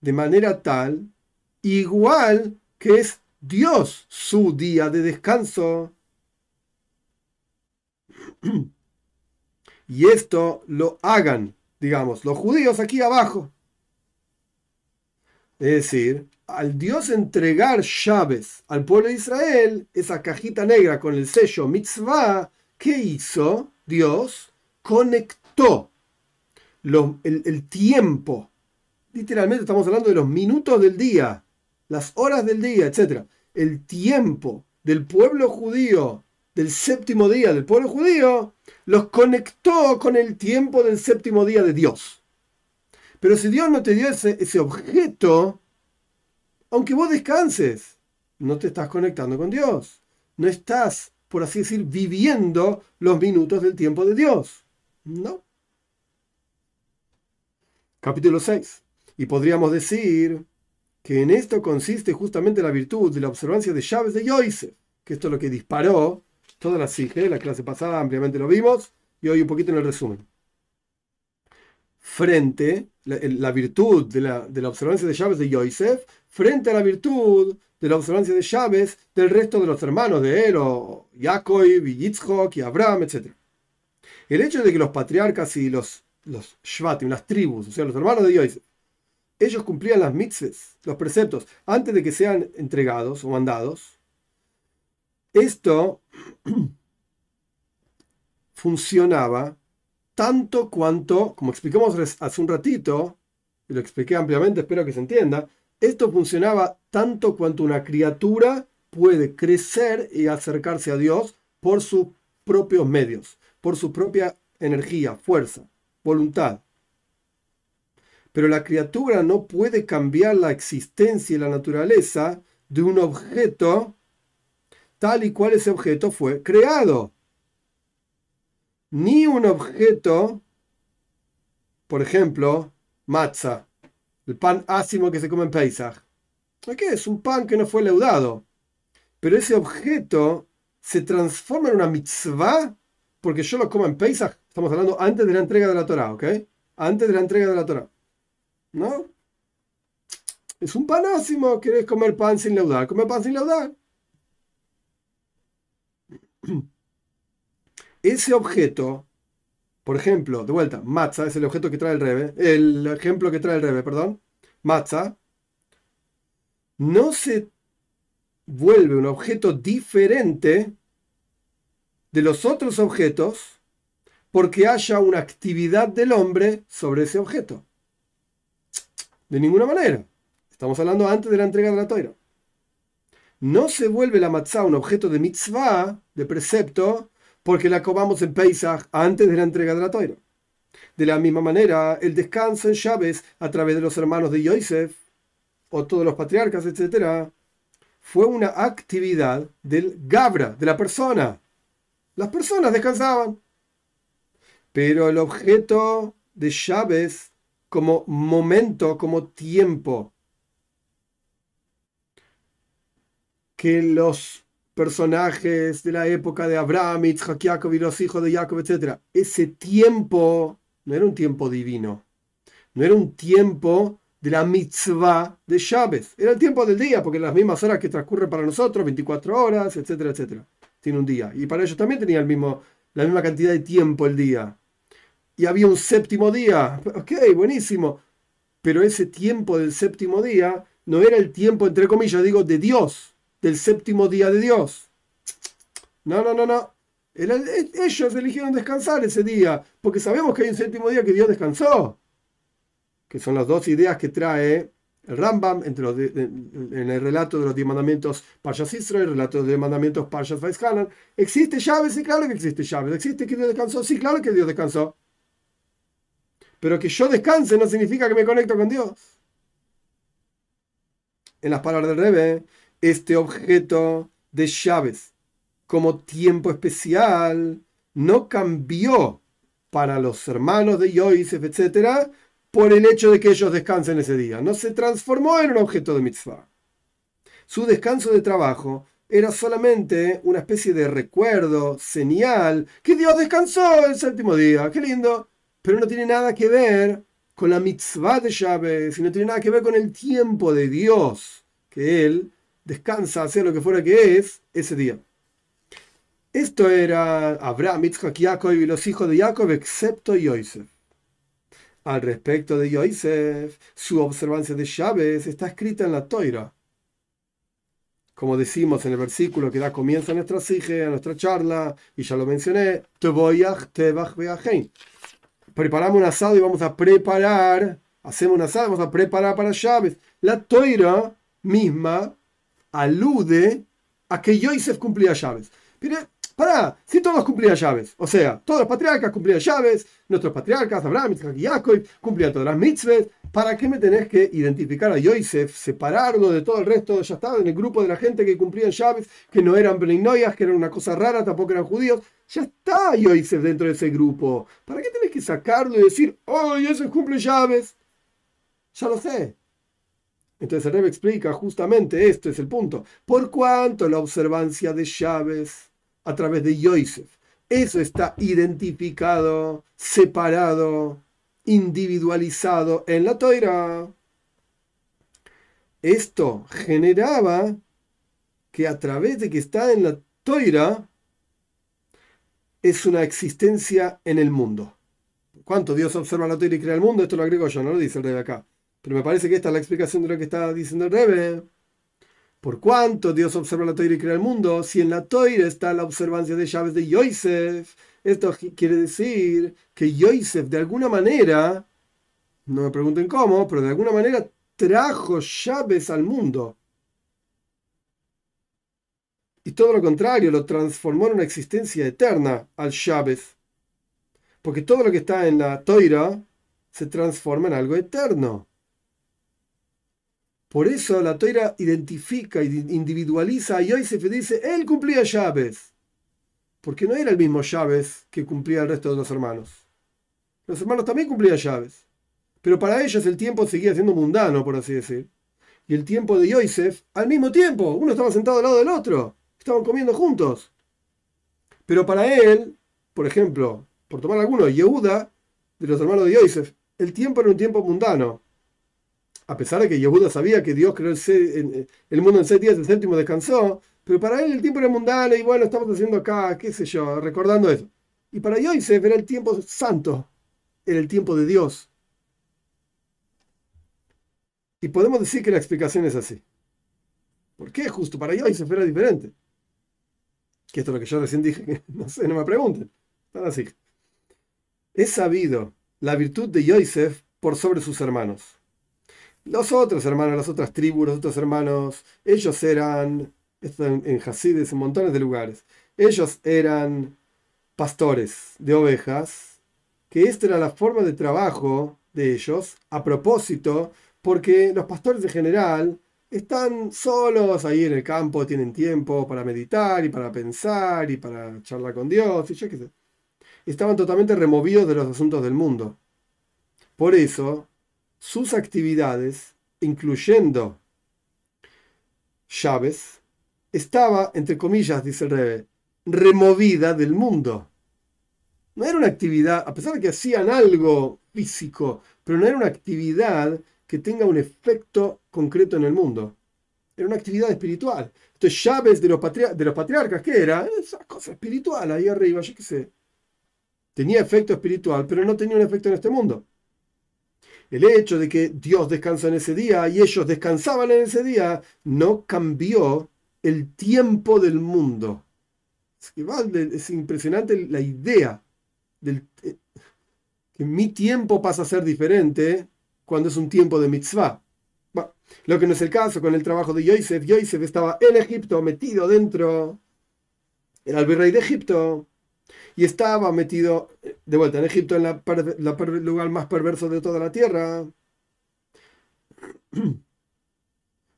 De manera tal, igual que es Dios su día de descanso. Y esto lo hagan, digamos, los judíos aquí abajo. Es decir, al Dios entregar llaves al pueblo de Israel, esa cajita negra con el sello mitzvah, ¿qué hizo Dios? Conectó el, tiempo. Literalmente estamos hablando de los minutos del día, las horas del día, etc. El tiempo del pueblo judío, del séptimo día del pueblo judío, los conectó con el tiempo del séptimo día de Dios. Pero si Dios no te dio ese, objeto, aunque vos descanses, no te estás conectando con Dios. No estás, por así decir, viviendo los minutos del tiempo de Dios. No. Capítulo 6. Y podríamos decir que en esto consiste justamente la virtud de la observancia de llaves de Yosef, que esto es lo que disparó toda la sige, la clase pasada ampliamente lo vimos, y hoy un poquito en el resumen. Frente, la, la virtud de la, de la, observancia de llaves de Yosef frente a la virtud de la observancia de llaves del resto de los hermanos de él, o Jacob, y Yitzhak, y Abraham, etc. El hecho de que los patriarcas y los, los Shvatim, las tribus, o sea, los hermanos de Dios, ellos cumplían las mitzvahs, los preceptos, antes de que sean entregados o mandados, esto funcionaba tanto cuanto, como explicamos hace un ratito, y lo expliqué ampliamente, espero que se entienda, esto funcionaba tanto cuanto una criatura puede crecer y acercarse a Dios por sus propios medios, por su propia energía, fuerza, voluntad. Pero la criatura no puede cambiar la existencia y la naturaleza de un objeto tal y cual ese objeto fue creado. Ni un objeto, por ejemplo, matzah, el pan ácimo que se come en Pesach. ¿Qué es? Un pan que no fue leudado. Pero ese objeto se transforma en una mitzvah porque yo lo como en Pesach. Estamos hablando antes de la entrega de la Torah, ¿ok? Antes de la entrega de la Torah. ¿No? Es un panásimo. ¿Quieres comer pan sin leudar? Come pan sin leudar. Ese objeto, por ejemplo, de vuelta, matzah es el objeto que trae el Rebe, el ejemplo que trae el Rebe, perdón, matzah, no se vuelve un objeto diferente de los otros objetos porque haya una actividad del hombre sobre ese objeto. De ninguna manera. Estamos hablando antes de la entrega de la toira. No se vuelve la matzah un objeto de mitzvah, de precepto, porque la comamos en Pesach antes de la entrega de la toira. De la misma manera, el descanso en Chávez a través de los hermanos de Yosef, o todos los patriarcas, etc., fue una actividad del Gabra, de la persona. Las personas descansaban. Pero el objeto de Chávez como momento, como tiempo, que los personajes de la época de Abraham, Isaac, Jacob y los hijos de Jacob, etc. Ese tiempo no era un tiempo divino, no era un tiempo de la mitzvah de Chávez, era el tiempo del día, porque las mismas horas que transcurren para nosotros, 24 horas, etcétera, etcétera, tiene un día. Y para ellos también tenía el mismo, la misma cantidad de tiempo el día. Y había un séptimo día, ok, buenísimo, pero ese tiempo del séptimo día no era el tiempo, entre comillas, digo, de Dios, del séptimo día de Dios. No, no, no, no. ellos eligieron descansar ese día, porque sabemos que hay un séptimo día que Dios descansó, que son las dos ideas que trae el Rambam en el relato de los diez mandamientos Parshas Israel, el relato de los mandamientos Parshas Vaishanan. ¿Existe llaves? Sí, claro que existe llaves. ¿Existe que Dios descansó? Sí, claro que Dios descansó. Pero que yo descanse no significa que me conecto con Dios. En las palabras del Rebe, este objeto de llaves como tiempo especial no cambió para los hermanos de Yosef, etc., por el hecho de que ellos descansen ese día. No se transformó en un objeto de mitzvah. Su descanso de trabajo era solamente una especie de recuerdo, señal, que Dios descansó el séptimo día. Qué lindo. Pero no tiene nada que ver con la mitzvah de llaves, sino tiene nada que ver con el tiempo de Dios que Él descansa, hacer lo que fuera que es, ese día. Esto era Abraham, Isaac, Jacob y los hijos de Jacob, excepto Yosef. Al respecto de Yosef, su observancia de llaves está escrita en la Toira. Como decimos en el versículo que da comienzo a nuestra sige, a nuestra charla, y ya lo mencioné, preparamos un asado y vamos a preparar, hacemos un asado, vamos a preparar para llaves. La Toira misma alude a que Yosef cumplía llaves. Pero, para, si todos cumplían llaves, o sea, todos los patriarcas cumplían llaves, nuestros patriarcas, Abraham, Isaac y Jacob, cumplían todas las mitzvahs, ¿para qué me tenés que identificar a Yosef, separarlo de todo el resto? Ya estaba en el grupo de la gente que cumplían llaves, que no eran Breninoyas, que eran una cosa rara, tampoco eran judíos. Ya está Yosef dentro de ese grupo. ¿Para qué tenés que sacarlo y decir, oh, Yosef cumple llaves? Ya lo sé. Entonces el Rebbe explica justamente esto es el punto. Por cuanto la observancia de llaves a través de Yosef, eso está identificado, separado, individualizado en la toira. Esto generaba que a través de que está en la toira es una existencia en el mundo. ¿Cuánto Dios observa la toira y crea el mundo? Esto lo agrego yo, no lo dice el rey acá. Pero me parece que esta es la explicación de lo que está diciendo el Rebe. Por cuánto Dios observa la toira y crea el mundo, si en la toira está la observancia de llaves de Yosef, esto quiere decir que Yosef de alguna manera, no me pregunten cómo, pero de alguna manera trajo llaves al mundo. Y todo lo contrario, lo transformó en una existencia eterna al Shabes. Porque todo lo que está en la toira se transforma en algo eterno. Por eso la toira identifica individualiza a Yosef y dice, él cumplía llaves. Porque no era el mismo llaves que cumplía el resto de los hermanos. Los hermanos también cumplían llaves. Pero para ellos el tiempo seguía siendo mundano, por así decir. Y el tiempo de Yosef, al mismo tiempo, uno estaba sentado al lado del otro. Estaban comiendo juntos. Pero para él, por ejemplo, por tomar alguno, Yehuda, de los hermanos de Yosef, el tiempo era un tiempo mundano. A pesar de que Yehuda sabía que Dios creó el, mundo en seis días, el séptimo descansó, pero para él el tiempo era mundano y bueno, estamos haciendo acá, qué sé yo, recordando eso. Y para Yosef era el tiempo santo, era el tiempo de Dios. Y podemos decir que la explicación es así. ¿Por qué justo para Yosef era diferente? Que esto es lo que yo recién dije, que no sé, no me pregunten. Están así. Es sabido la virtud de Yosef por sobre sus hermanos. Los otros hermanos, las otras tribus, los otros hermanos, ellos eran, esto en, en en montones de lugares, ellos eran pastores de ovejas, que esta era la forma de trabajo de ellos, a propósito, porque los pastores en general están solos ahí en el campo, tienen tiempo para meditar y para pensar y para charlar con Dios y yo qué sé. Estaban totalmente removidos de los asuntos del mundo. Por eso, sus actividades, incluyendo llaves, estaba, entre comillas, dice el Rebe, removida del mundo. No era una actividad, a pesar de que hacían algo físico, pero no era una actividad que tenga un efecto concreto en el mundo. Era una actividad espiritual. Entonces, llaves de los, de los patriarcas, ¿qué era? Esa cosa espiritual ahí arriba, yo qué sé. Tenía efecto espiritual, pero no tenía un efecto en este mundo. El hecho de que Dios descansa en ese día y ellos descansaban en ese día no cambió el tiempo del mundo. Es impresionante la idea del, eh, que mi tiempo pasa a ser diferente cuando es un tiempo de mitzvah. lo que no es el caso con el trabajo de Yosef. Yosef estaba en Egipto, metido dentro, era el virrey de Egipto, y estaba metido de vuelta en Egipto, en el lugar más perverso de toda la tierra.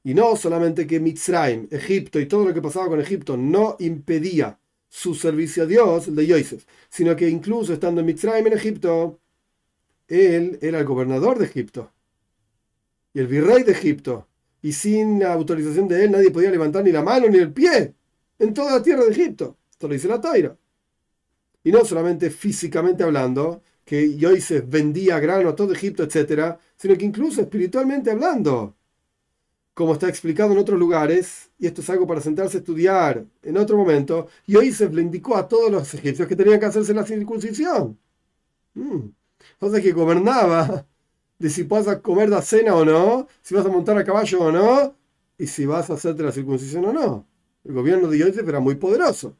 Y no solamente que Mitzrayim, Egipto y todo lo que pasaba con Egipto no impedía su servicio a Dios, el de Yosef, sino que incluso estando en Mitzrayim, en Egipto, él era el gobernador de Egipto y el virrey de Egipto. Y sin autorización de él nadie podía levantar ni la mano ni el pie en toda la tierra de Egipto. Esto lo dice la Toira. Y no solamente físicamente hablando, que Yosef vendía grano a todo Egipto, etc., sino que incluso espiritualmente hablando, como está explicado en otros lugares, y esto es algo para sentarse a estudiar en otro momento, Yosef le indicó a todos los egipcios que tenían que hacerse la circuncisión. Mm. Entonces que gobernaba de si vas a comer la cena o no, si vas a montar a caballo o no, y si vas a hacerte la circuncisión o no. El gobierno de Yosef era muy poderoso.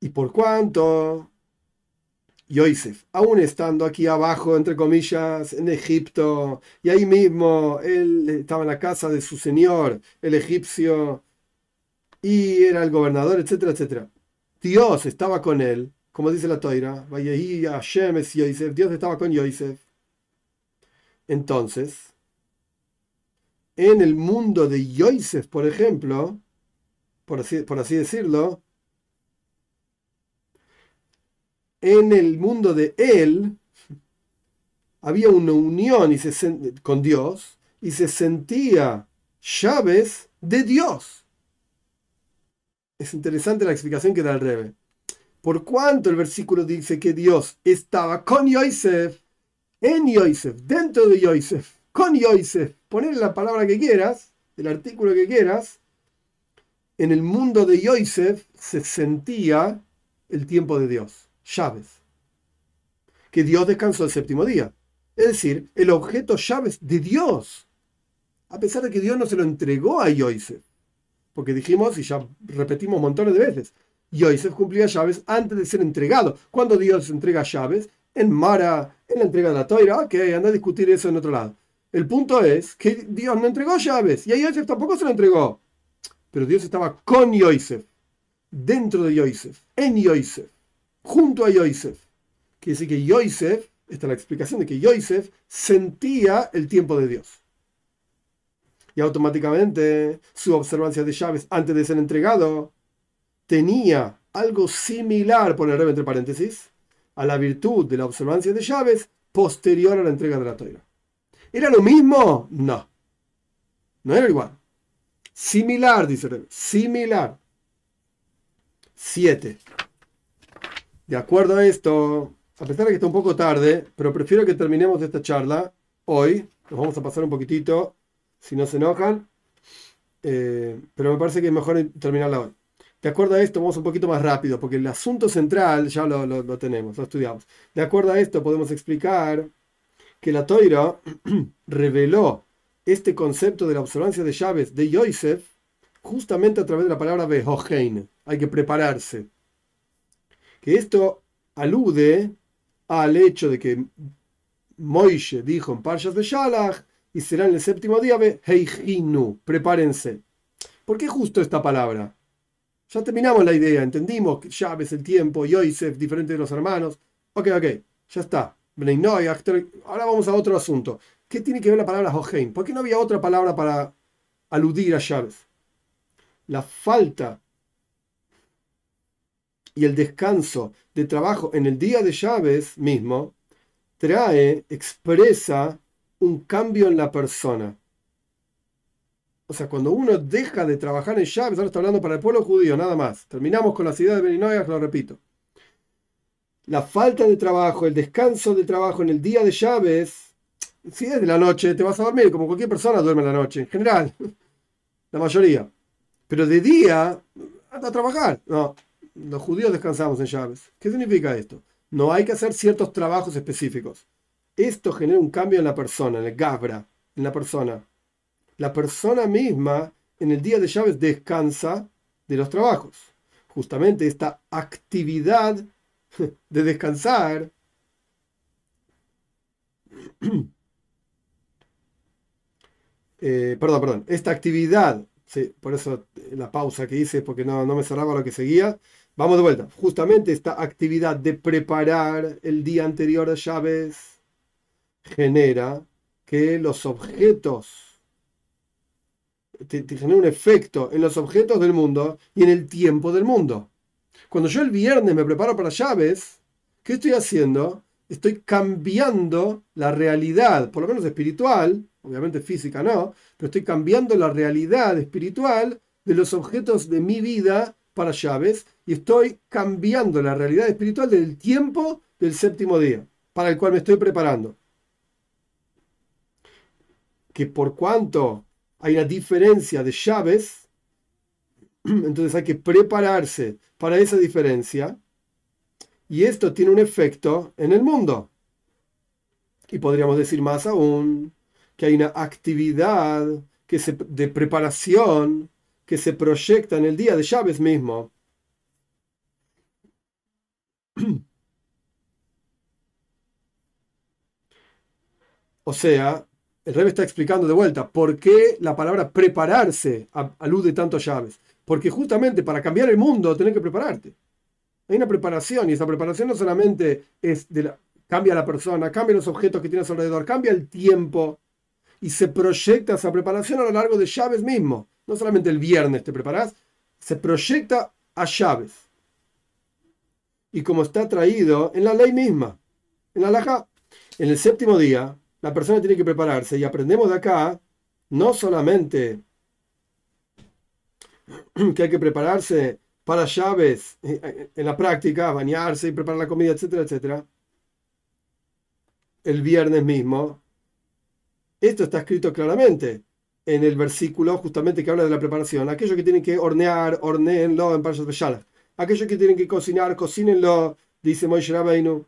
Y por cuanto Yosef, aún estando aquí abajo, entre comillas, en Egipto, y ahí mismo él estaba en la casa de su señor, el egipcio, y era el gobernador, etcétera, etcétera. Dios estaba con él, como dice la toira, Dios estaba con Yosef. Entonces, en el mundo de Yosef, por ejemplo, por así, por así decirlo, en el mundo de él había una unión y se, con Dios y se sentía llaves de Dios. Es interesante la explicación que da el Rebe. Por cuanto el versículo dice que Dios estaba con Yosef, en Yosef, dentro de Yosef, con Yosef, poner la palabra que quieras, el artículo que quieras, en el mundo de Yosef se sentía el tiempo de Dios llaves. Que Dios descansó el séptimo día. Es decir, el objeto llaves de Dios. a pesar de que Dios no se lo entregó a Yosef. Porque dijimos, y ya repetimos montones de veces, Yosef cumplía llaves antes de ser entregado. Cuando Dios entrega llaves, en Mara, en la entrega de la toira, ok, anda a discutir eso en otro lado. El punto es que Dios no entregó llaves y a Yosef tampoco se lo entregó. Pero Dios estaba con Yosef, dentro de Yosef, en Yosef, junto a Yosef. Quiere decir que Yosef, esta es la explicación de que Yosef sentía el tiempo de Dios. Y automáticamente su observancia de llaves antes de ser entregado tenía algo similar, poner entre paréntesis, a la virtud de la observancia de llaves posterior a la entrega de la toira. ¿Era lo mismo? No. No era igual. Similar, dice Rebe. Similar. 7. De acuerdo a esto, a pesar de que está un poco tarde, pero prefiero que terminemos esta charla hoy. Nos vamos a pasar un poquitito, si no se enojan. Eh, pero me parece que es mejor terminarla hoy. De acuerdo a esto, vamos un poquito más rápido, porque el asunto central ya lo, tenemos, lo estudiamos. De acuerdo a esto, podemos explicar que la Toira reveló este concepto de la observancia de llaves de Yosef justamente a través de la palabra Behohein. Hay que prepararse. Que esto alude al hecho de que Moishe dijo en Parshas de Shalach y será en el séptimo día Heihinu, prepárense. ¿Por qué justo esta palabra? Ya terminamos la idea, entendimos que llaves, el tiempo, Yosef, diferente de los hermanos. Ok, ok, ya está. Ahora vamos a otro asunto. ¿Qué tiene que ver la palabra Hoheim? ¿Por qué no había otra palabra para aludir a llaves? La falta y el descanso de trabajo en el día de llaves mismo trae, expresa un cambio en la persona. O sea, cuando uno deja de trabajar en llaves, ahora está hablando para el pueblo judío, nada más. Terminamos con la ciudad de Beninoyas, lo repito la falta de trabajo, el descanso de trabajo en el día de llaves, si es de la noche, te vas a dormir, como cualquier persona duerme la noche, en general, la mayoría. Pero de día, anda a trabajar. No, los judíos descansamos en llaves. ¿Qué significa esto? No hay que hacer ciertos trabajos específicos. Esto genera un cambio en la persona, en el gabra, en la persona. La persona misma en el día de llaves descansa de los trabajos. Justamente esta actividad de descansar. Eh, perdón, perdón, esta actividad, por eso la pausa que hice, porque no, no me cerraba lo que seguía. Vamos de vuelta. Justamente esta actividad de preparar el día anterior a llaves genera que los objetos te, genera un efecto en los objetos del mundo y en el tiempo del mundo. Cuando yo el viernes me preparo para llaves, ¿qué estoy haciendo? Estoy cambiando la realidad, por lo menos espiritual, obviamente física no, pero estoy cambiando la realidad espiritual de los objetos de mi vida para llaves y estoy cambiando la realidad espiritual del tiempo del séptimo día, para el cual me estoy preparando. Que por cuanto hay una diferencia de llaves, entonces hay que prepararse para esa diferencia. Y esto tiene un efecto en el mundo. Y podríamos decir más aún que hay una actividad que se, de preparación que se proyecta en el día de llaves mismo. O sea, el rey está explicando de vuelta por qué la palabra prepararse alude tanto a llaves. Porque justamente para cambiar el mundo tenés que prepararte. Hay una preparación y esa preparación no solamente es de la, cambia la persona, cambia los objetos que tienes alrededor, cambia el tiempo y se proyecta esa preparación a lo largo de llaves mismo. No solamente el viernes te preparas, se proyecta a llaves. Y como está traído en la ley misma, en la laja, en el séptimo día, la persona tiene que prepararse y aprendemos de acá no solamente que hay que prepararse para llaves eh, eh, en la práctica, bañarse y preparar la comida, etcétera, etcétera. El viernes mismo. Esto está escrito claramente en el versículo justamente que habla de la preparación. Aquellos que tienen que hornear, horneenlo en Parashat Beshalach. Aquellos que tienen que cocinar, cocínenlo, dice Moishe Rabbeinu.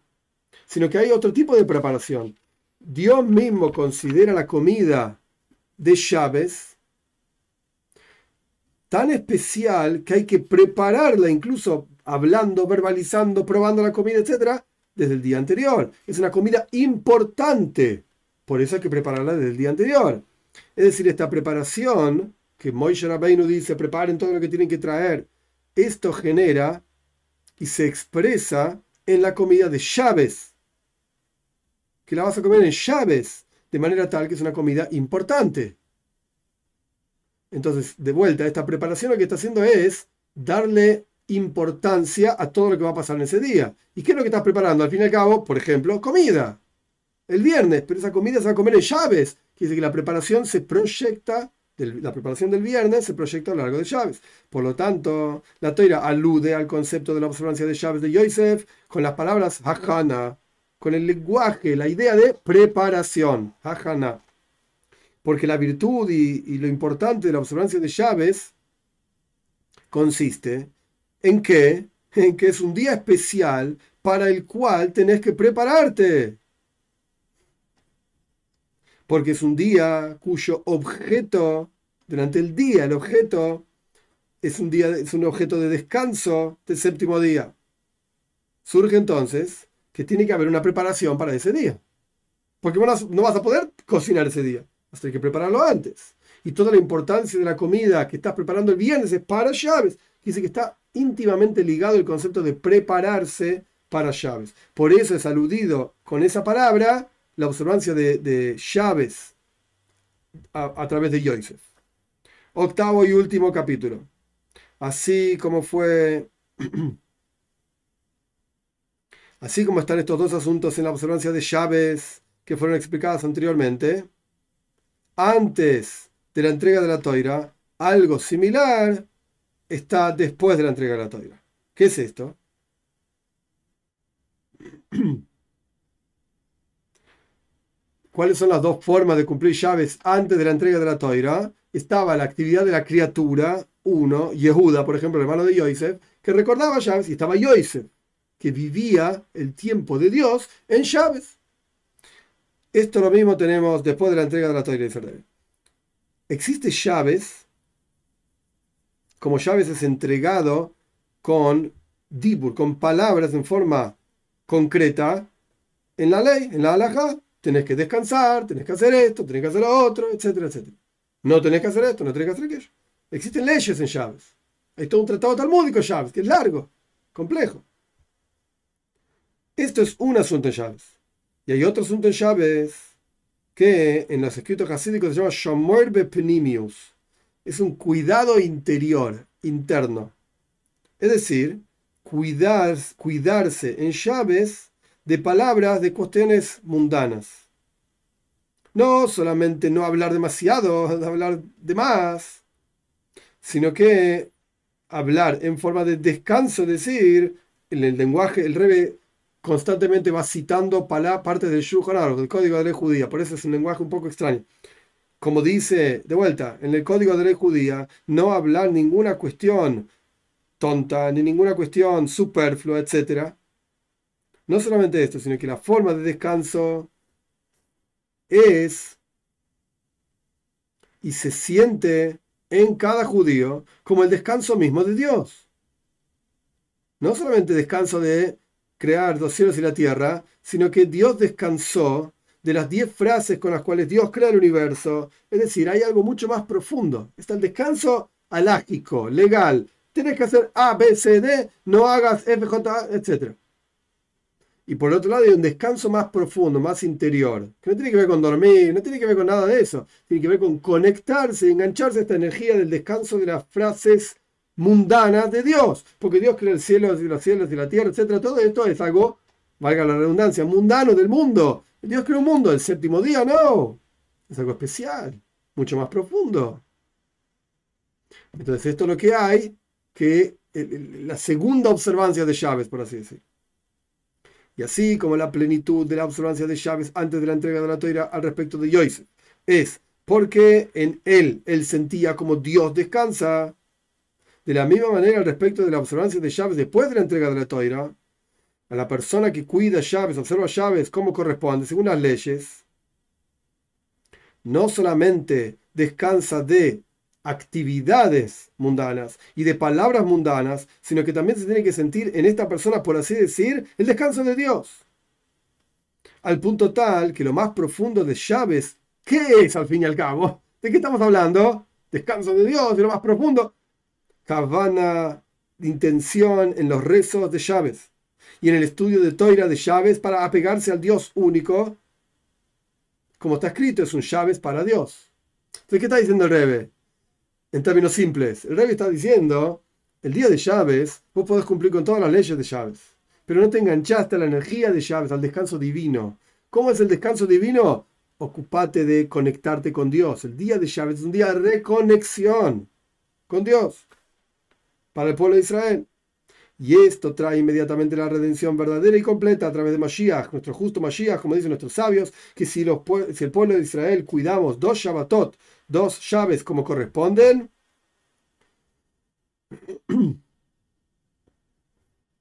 Sino que hay otro tipo de preparación. Dios mismo considera la comida de llaves tan especial que hay que prepararla, incluso hablando, verbalizando, probando la comida, etc., desde el día anterior. Es una comida importante, por eso hay que prepararla desde el día anterior. Es decir, esta preparación que Moishe Rabbeinu dice, preparen todo lo que tienen que traer, esto genera y se expresa en la comida de llaves, que la vas a comer en llaves, de manera tal que es una comida importante. Entonces, de vuelta, esta preparación lo que está haciendo es darle importancia a todo lo que va a pasar en ese día. ¿Y qué es lo que estás preparando? Al fin y al cabo, por ejemplo, comida. El viernes, pero esa comida se va a comer en llaves. Quiere decir que la preparación se proyecta, la preparación del viernes se proyecta a lo largo de llaves. Por lo tanto, la toira alude al concepto de la observancia de llaves de Yosef con las palabras hajana, con el lenguaje, la idea de preparación, hajana. Porque la virtud y, y lo importante de la observancia de llaves consiste en que, en que es un día especial para el cual tenés que prepararte. Porque es un día cuyo objeto, durante el día, el objeto es un, día, es un objeto de descanso del séptimo día. Surge entonces que tiene que haber una preparación para ese día. Porque no vas a poder cocinar ese día. Vas a tener que prepararlo antes. Y toda la importancia de la comida que estás preparando el viernes es para llaves. Dice que está íntimamente ligado el concepto de prepararse para llaves. Por eso es aludido con esa palabra la observancia de, llaves a, través de Yosef. Octavo y último capítulo. Así como fue Así como están estos dos asuntos en la observancia de llaves que fueron explicadas anteriormente, antes de la entrega de la toira, algo similar está después de la entrega de la toira. ¿Qué es esto? ¿Cuáles son las dos formas de cumplir llaves antes de la entrega de la toira? Estaba la actividad de la criatura, uno, Yehuda, por ejemplo, el hermano de Yosef, que recordaba llaves y estaba Yosef que vivía el tiempo de Dios en llaves. Esto lo mismo tenemos después de la entrega de la Torah de Israel. Existe llaves, como llaves es entregado con dibur, con palabras en forma concreta en la ley, en la halajá. Tenés que descansar, tenés que hacer esto, tenés que hacer lo otro, etcétera, etcétera. No tenés que hacer esto, no tenés que hacer aquello. Existen leyes en llaves. Hay todo un tratado talmúdico en llaves, que es largo, complejo. Esto es un asunto en llaves. Y hay otro asunto en llaves que en los escritos hasídicos se llama Shomer Bepnimius. Es un cuidado interior, interno. Es decir, cuidar, cuidarse en llaves de palabras de cuestiones mundanas. No solamente no hablar demasiado, hablar de más, sino que hablar en forma de descanso, decir, en el lenguaje, el rebe constantemente va citando partes del Shulchan del código de ley judía, por eso es un lenguaje un poco extraño. Como dice, de vuelta, en el código de ley judía, no hablar ninguna cuestión tonta, ni ninguna cuestión superflua, etc. No solamente esto, sino que la forma de descanso es y se siente en cada judío como el descanso mismo de Dios. No solamente descanso de crear los cielos y la tierra, sino que Dios descansó de las diez frases con las cuales Dios crea el universo. Es decir, hay algo mucho más profundo. Está el descanso alágico, legal. Tienes que hacer A, B, C, D, no hagas F, J, etc. Y por otro lado hay un descanso más profundo, más interior, que no tiene que ver con dormir, no tiene que ver con nada de eso. Tiene que ver con conectarse, engancharse a esta energía del descanso de las frases mundana de Dios, porque Dios crea el cielo y los cielos y la tierra, etcétera. Todo esto es algo, valga la redundancia, mundano del mundo. Dios creó un mundo, el séptimo día no, es algo especial, mucho más profundo. Entonces esto es lo que hay, que la segunda observancia de llaves, por así decir. Y así como la plenitud de la observancia de llaves antes de la entrega de la toira al respecto de Yosef, es porque en él él sentía como Dios descansa, de la misma manera, al respecto de la observancia de llaves después de la entrega de la toira, a la persona que cuida llaves, observa llaves como corresponde, según las leyes, no solamente descansa de actividades mundanas y de palabras mundanas, sino que también se tiene que sentir en esta persona, por así decir, el descanso de Dios. Al punto tal que lo más profundo de Chávez, ¿qué es al fin y al cabo? ¿De qué estamos hablando? Descanso de Dios, de lo más profundo. Cabana, intención en los rezos de Chávez y en el estudio de Toira de Chávez para apegarse al Dios único. Como está escrito, es un Chávez para Dios. Entonces, ¿qué está diciendo el Rebe? En términos simples, el Rebe está diciendo, el día de Chávez, vos podés cumplir con todas las leyes de Chávez, pero no te enganchaste a la energía de Chávez, al descanso divino. ¿Cómo es el descanso divino? Ocupate de conectarte con Dios. El día de Chávez es un día de reconexión con Dios para el pueblo de Israel. Y esto trae inmediatamente la redención verdadera y completa a través de Mashiach, nuestro justo Mashiach, como dicen nuestros sabios, que si, los, si el pueblo de Israel cuidamos dos Shabbatot, dos llaves como corresponden,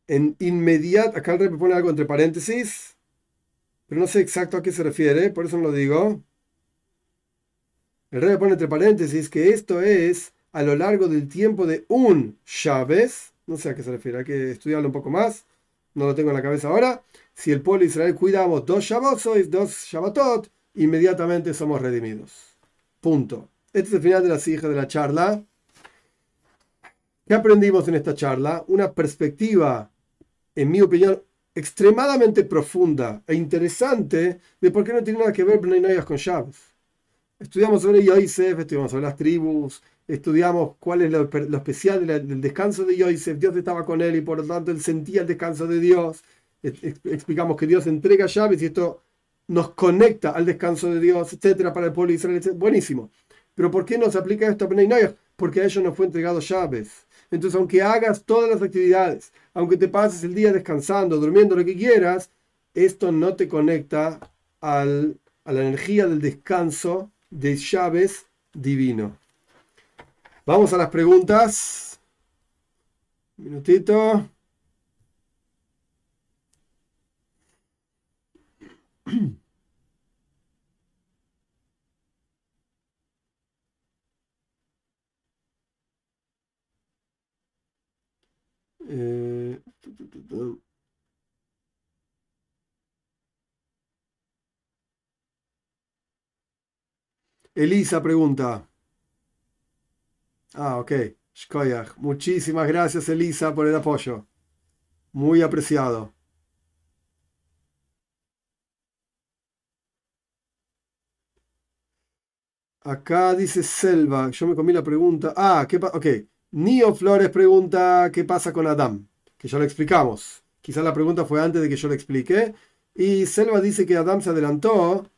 en inmediato, acá el rey pone algo entre paréntesis, pero no sé exacto a qué se refiere, por eso no lo digo. El rey pone entre paréntesis que esto es a lo largo del tiempo de un Shabes, no sé a qué se refiere, hay que estudiarlo un poco más. No lo tengo en la cabeza ahora. Si el pueblo de Israel cuidamos dos Shabbat, dos Shabbatot, inmediatamente somos redimidos. Punto. Este es el final de la sija de la charla. ¿Qué aprendimos en esta charla? Una perspectiva, en mi opinión, extremadamente profunda e interesante de por qué no tiene nada que ver Bnei con Shabbat. Estudiamos sobre Yosef, estudiamos sobre las tribus, estudiamos cuál es lo, especial del descanso de Yosef, Dios estaba con él y por lo tanto él sentía el descanso de Dios. Explicamos que Dios entrega llaves y esto nos conecta al descanso de Dios, etcétera, para el pueblo de Israel. Buenísimo. Pero ¿por qué no se aplica esto a Bnei Porque a ellos nos fue entregado llaves. Entonces, aunque hagas todas las actividades, aunque te pases el día descansando, durmiendo, lo que quieras, esto no te conecta al, a la energía del descanso de llaves divino. Vamos a las preguntas. Un minutito. Eh, Elisa pregunta. Ah, ok. Muchísimas gracias, Elisa, por el apoyo. Muy apreciado. Acá dice Selva, yo me comí la pregunta. Ah, ¿qué pasa? Ok. Nio Flores pregunta qué pasa con Adam, que ya lo explicamos. Quizás la pregunta fue antes de que yo lo explique. Y Selva dice que Adam se adelantó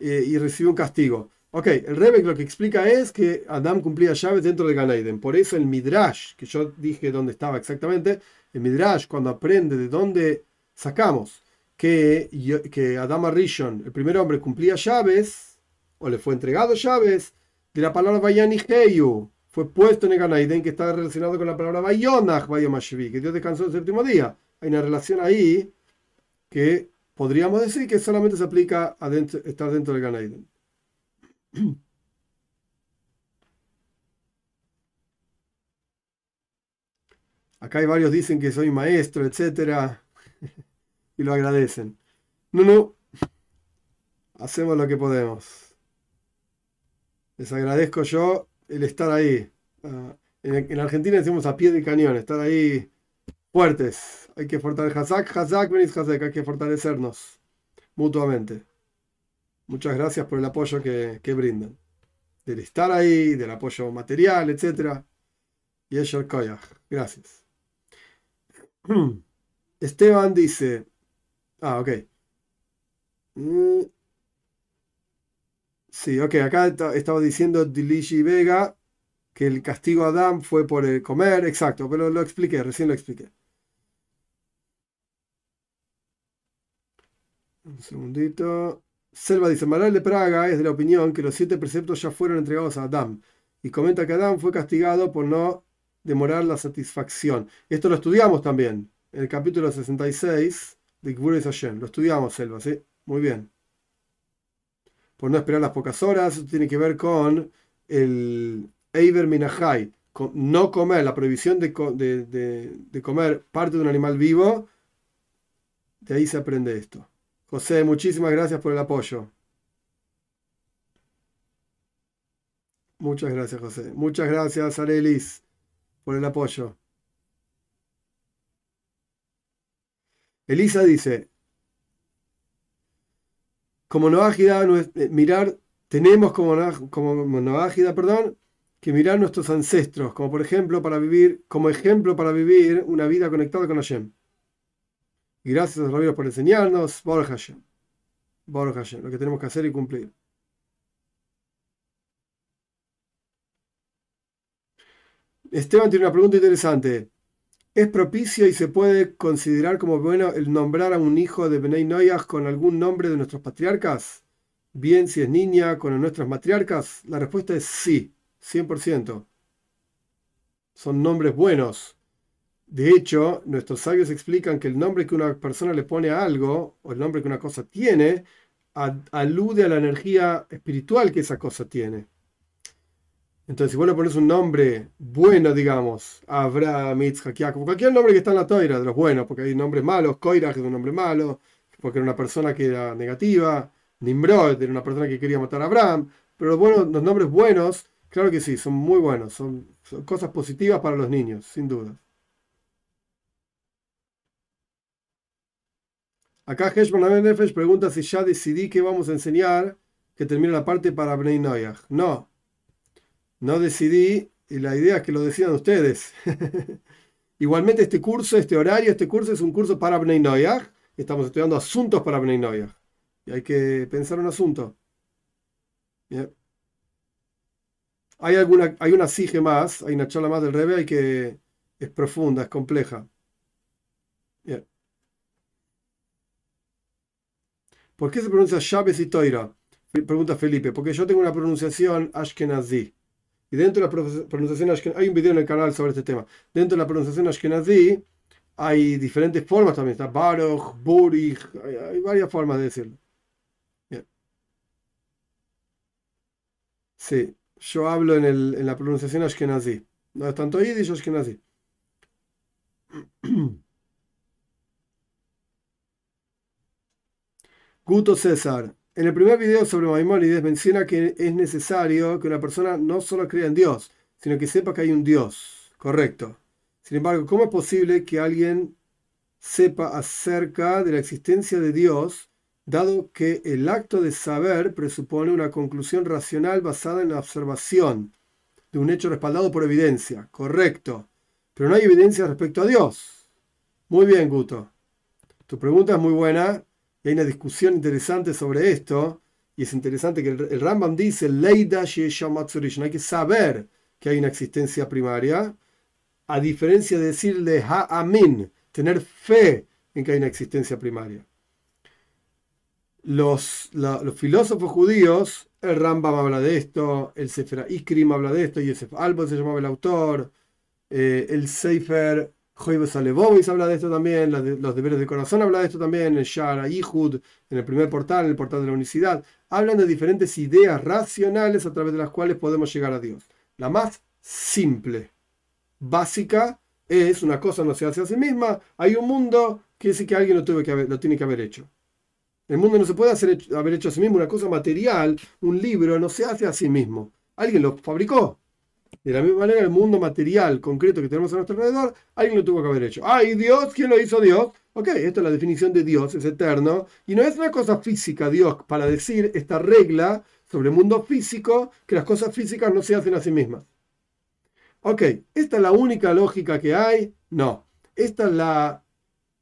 eh, y recibió un castigo. Ok, el Rebek lo que explica es que Adam cumplía llaves dentro de Ganaiden. Por eso el Midrash, que yo dije dónde estaba exactamente, el Midrash cuando aprende de dónde sacamos que, que Adam Arishon, el primer hombre, cumplía llaves, o le fue entregado llaves, de la palabra Heyu, fue puesto en el Ganaiden que está relacionado con la palabra Bayonach, Bayomashvi, que Dios descansó el séptimo día. Hay una relación ahí que podríamos decir que solamente se aplica a estar dentro del Ganaiden. Acá hay varios dicen que soy maestro, etcétera, y lo agradecen. No, no, hacemos lo que podemos. Les agradezco yo el estar ahí. Ah, en, Argentina decimos a pie de cañón, estar ahí fuertes. Hay que fortalecer, Hazak, Hazak, venís Hazak, hay que fortalecernos mutuamente. Muchas gracias por el apoyo que, brindan. Del estar ahí, del apoyo material, etc. Y el Koyach. Gracias. Esteban dice. Ah, ok. Mm. Sí, ok. Acá estaba diciendo Dilishi Vega que el castigo a Adam fue por el comer. Exacto, pero lo expliqué, recién lo expliqué. Un segundito. Selva dice, Manuel de Praga es de la opinión que los siete preceptos ya fueron entregados a Adán y comenta que Adán fue castigado por no demorar la satisfacción. Esto lo estudiamos también en el capítulo 66 de Gvures Hashem. Lo estudiamos, Selva, ¿sí? Muy bien. por no esperar las pocas horas. Esto tiene que ver con el Eiber Minahai, no comer, la prohibición de, comer parte de un animal vivo. De ahí se aprende esto. José, muchísimas gracias por el apoyo. Muchas gracias, José. Muchas gracias, Arelis, por el apoyo. Elisa dice, como Noágida, eh, mirar, tenemos como, como perdón, que mirar nuestros ancestros, como por ejemplo para vivir, como ejemplo para vivir una vida conectada con Hashem. Y gracias rabinos por enseñarnos, Baruch Hashem. Baruch Hashem, lo que tenemos que hacer y cumplir. Esteban tiene una pregunta interesante. ¿Es propicio y se puede considerar como bueno el nombrar a un hijo de Benei Noyach con algún nombre de nuestros patriarcas? Bien, si es niña, con nuestras matriarcas. La respuesta es sí, 100%. Son nombres buenos. De hecho, nuestros sabios explican que el nombre que una persona le pone a algo, o el nombre que una cosa tiene, alude a la energía espiritual que esa cosa tiene. Entonces, si vos le pones un nombre bueno, digamos, Abraham, Yitzhak, Jacob, cualquier nombre que está en la toira, de los buenos, porque hay nombres malos, Koirach es un nombre malo, porque era una persona que era negativa, Nimrod era una persona que quería matar a Abraham, pero los, los nombres buenos, claro que sí, son muy buenos, son, cosas positivas para los niños, sin duda. Acá Heshman Nefesh pregunta si ya decidí que vamos a enseñar que termine la parte para Bnei Noyach. No, no decidí y la idea es que lo decidan ustedes. Igualmente este curso, este horario, este curso es un curso para Bnei Noyach. Estamos estudiando asuntos para Bnei Noyach. Y hay que pensar un asunto. Hay, alguna, hay una sige más, hay una charla más del Rebe, hay que es profunda, es compleja. ¿Por qué se pronuncia Shabes y Toira? Pregunta Felipe. Porque yo tengo una pronunciación Ashkenazi. Y dentro de la pronunciación Ashkenazi, hay un video en el canal sobre este tema. Dentro de la pronunciación Ashkenazi hay diferentes formas también. Está Baruch, Burich, hay, varias formas de decirlo. Sí, yo hablo en, el, en la pronunciación Ashkenazi. No es tanto Yiddish Ashkenazi. Guto César. En el primer video sobre Maimónides menciona que es necesario que una persona no solo crea en Dios, sino que sepa que hay un Dios. Correcto. Sin embargo, ¿cómo es posible que alguien sepa acerca de la existencia de Dios, dado que el acto de saber presupone una conclusión racional basada en la observación de un hecho respaldado por evidencia? Correcto. Pero no hay evidencia respecto a Dios. Muy bien, Guto. Tu pregunta es muy buena y hay una discusión interesante sobre esto, y es interesante que el, Rambam dice, Leida hay que saber que hay una existencia primaria, a diferencia de decirle Ha'amin, tener fe en que hay una existencia primaria. Los, los filósofos judíos, el Rambam habla de esto, el Sefer Ikrim habla de esto, Yosef Albo se llamaba el autor, eh, el Sefer Joibes Alebovis habla de esto también, los deberes del corazón habla de esto también, el Shara Ihud, en el primer portal, en el portal de la unicidad. Hablan de diferentes ideas racionales a través de las cuales podemos llegar a Dios. La más simple, básica, es una cosa no se hace a sí misma, hay un mundo que dice que alguien lo tiene que haber hecho. El mundo no se puede hacer, haber hecho a sí mismo, una cosa material, un libro no se hace a sí mismo. Alguien lo fabricó, de la misma manera, el mundo material concreto que tenemos a nuestro alrededor, alguien lo tuvo que haber hecho. ¡Ay, Dios! ¿Quién lo hizo Dios? Ok, esta es la definición de Dios, es eterno. Y no es una cosa física, Dios, para decir esta regla sobre el mundo físico, que las cosas físicas no se hacen a sí mismas. Ok, ¿esta es la única lógica que hay? No. Esta es la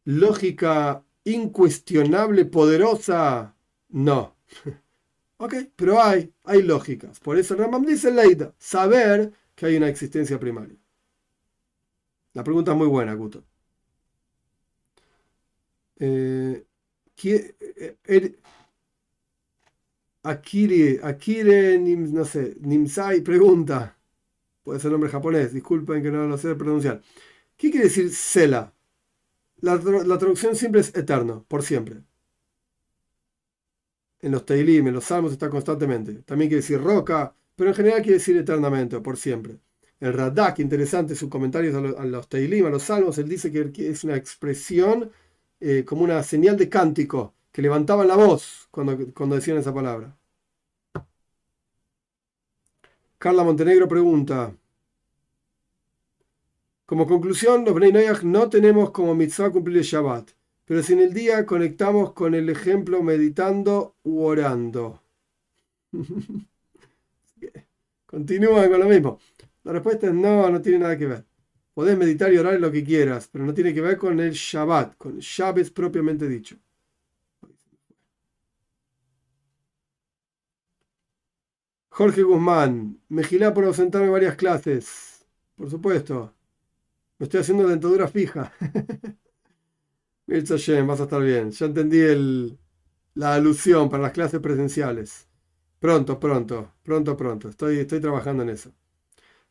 lógica incuestionable, poderosa. No. ok, pero hay, hay lógicas. Por eso Rambam dice Leida, saber que hay una existencia primaria? La pregunta es muy buena, Guto. Eh, eh, er, Akire, Akire, no sé, Nimsai pregunta, puede ser nombre japonés, disculpen que no lo sé pronunciar. ¿Qué quiere decir Sela? La, traducción siempre es eterno, por siempre. en los Teilim, en los Salmos está constantemente. También quiere decir roca, pero en general quiere decir eternamente por siempre. El Radak, interesante sus comentarios a los, Teilim, a los Salmos, él dice que es una expresión eh, como una señal de cántico, que levantaban la voz cuando, cuando decían esa palabra. Carla Montenegro pregunta, como conclusión, los Bnei no tenemos como mitzvah cumplir el Shabbat, pero si en el día conectamos con el ejemplo meditando u orando. Continúan con lo mismo. La respuesta es no, no tiene nada que ver. Podés meditar y orar lo que quieras, pero no tiene que ver con el Shabbat, con el Shabbat propiamente dicho. Jorge Guzmán, me gilá por ausentarme varias clases. Por supuesto. Me estoy haciendo dentadura fija. Mirza vas a estar bien. Ya entendí el, la alusión para las clases presenciales. Pronto, pronto, pronto, pronto. Estoy, estoy trabajando en eso.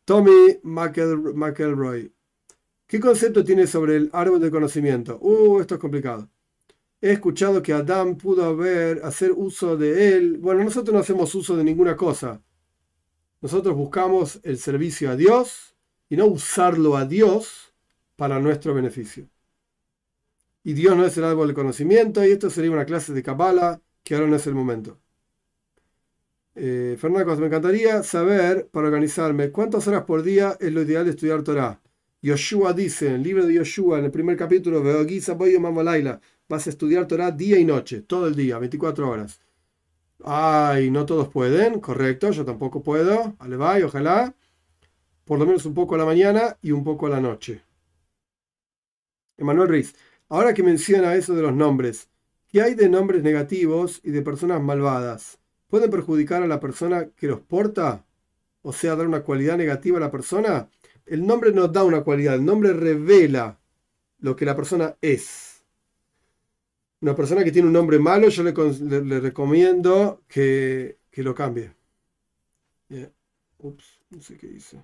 Tommy McElroy. ¿Qué concepto tiene sobre el árbol de conocimiento? Uh, esto es complicado. He escuchado que Adán pudo haber, hacer uso de él. Bueno, nosotros no hacemos uso de ninguna cosa. Nosotros buscamos el servicio a Dios y no usarlo a Dios para nuestro beneficio. Y Dios no es el árbol del conocimiento, y esto sería una clase de Kabbalah, que ahora no es el momento. Eh, Fernando, me encantaría saber, para organizarme, cuántas horas por día es lo ideal de estudiar Torah. Yoshua dice, en el libro de Yoshua, en el primer capítulo, vas a estudiar Torah día y noche, todo el día, 24 horas. Ay, no todos pueden, correcto, yo tampoco puedo, vale, ojalá, por lo menos un poco a la mañana y un poco a la noche. Emanuel Riz, ahora que menciona eso de los nombres, ¿qué hay de nombres negativos y de personas malvadas? ¿Pueden perjudicar a la persona que los porta? O sea, dar una cualidad negativa a la persona. El nombre no da una cualidad, el nombre revela lo que la persona es una persona que tiene un nombre malo, yo le, recomiendo que, lo cambie. Ups, no sé qué hice.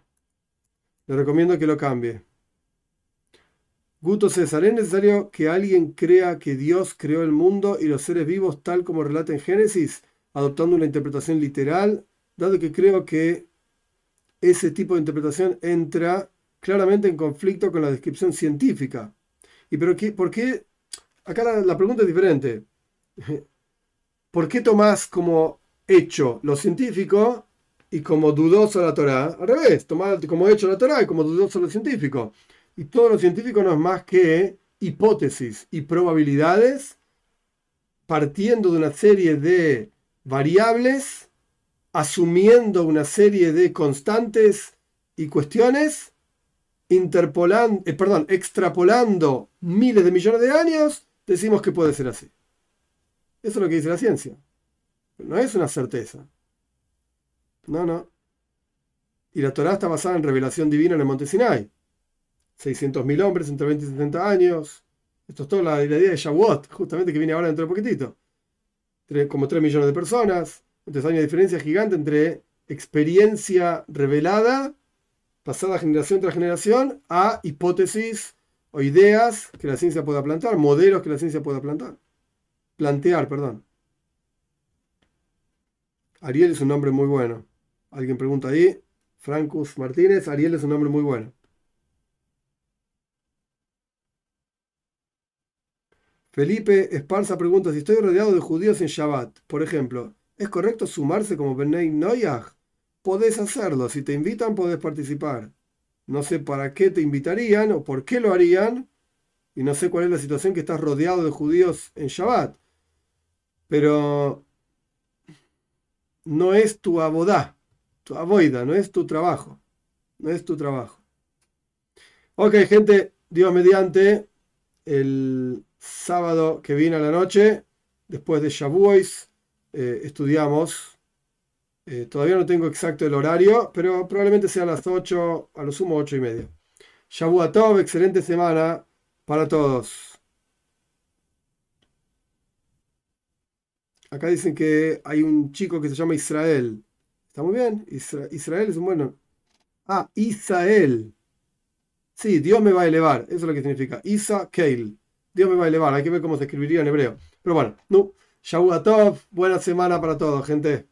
Le recomiendo que lo cambie. Guto César, ¿es necesario que alguien crea que Dios creó el mundo y los seres vivos tal como relata en Génesis, adoptando una interpretación literal, dado que creo que ese tipo de interpretación entra claramente en conflicto con la descripción científica? ¿Y pero qué, por qué acá la, pregunta es diferente. ¿Por qué tomás como hecho lo científico y como dudoso la Torah? Al revés, tomás como hecho la Torah y como dudoso lo científico. Y todo lo científico no es más que hipótesis y probabilidades partiendo de una serie de variables, asumiendo una serie de constantes y cuestiones, interpolando, eh, perdón, extrapolando miles de millones de años decimos que puede ser así. Eso es lo que dice la ciencia. No es una certeza. No, no. Y la Torah está basada en revelación divina en el monte Sinai. 600.000 hombres entre 20 y 70 años. Esto es toda la, idea de Shavuot, justamente que viene ahora dentro de poquitito. Como 3 millones de personas. Entonces hay una diferencia gigante entre experiencia revelada, pasada generación tras generación, a hipótesis o ideas que la ciencia pueda plantar, modelos que la ciencia pueda plantar. Plantear, perdón. Ariel es un nombre muy bueno. Alguien pregunta ahí. Francus Martínez, Ariel es un nombre muy bueno. Felipe Esparza pregunta si estoy rodeado de judíos en Shabbat. Por ejemplo, ¿es correcto sumarse como Benei Noyach? Podés hacerlo. Si te invitan, podés participar. No sé para qué te invitarían o por qué lo harían. Y no sé cuál es la situación que estás rodeado de judíos en Shabbat. Pero no es tu abodá, tu aboida, no es tu trabajo. No es tu trabajo. Ok, gente, Dios mediante, el sábado que viene a la noche, después de Shavuos, eh, estudiamos eh, todavía no tengo exacto el horario, pero probablemente sea a las 8, a lo sumo 8 y media. Shabuatov, excelente semana para todos. Acá dicen que hay un chico que se llama Israel. Está muy bien. Israel es un bueno. Ah, Israel. Sí, Dios me va a elevar. Eso es lo que significa. Isa Keil. Dios me va a elevar. Hay que ver cómo se escribiría en hebreo. Pero bueno, no. Shavuatov, buena semana para todos, gente.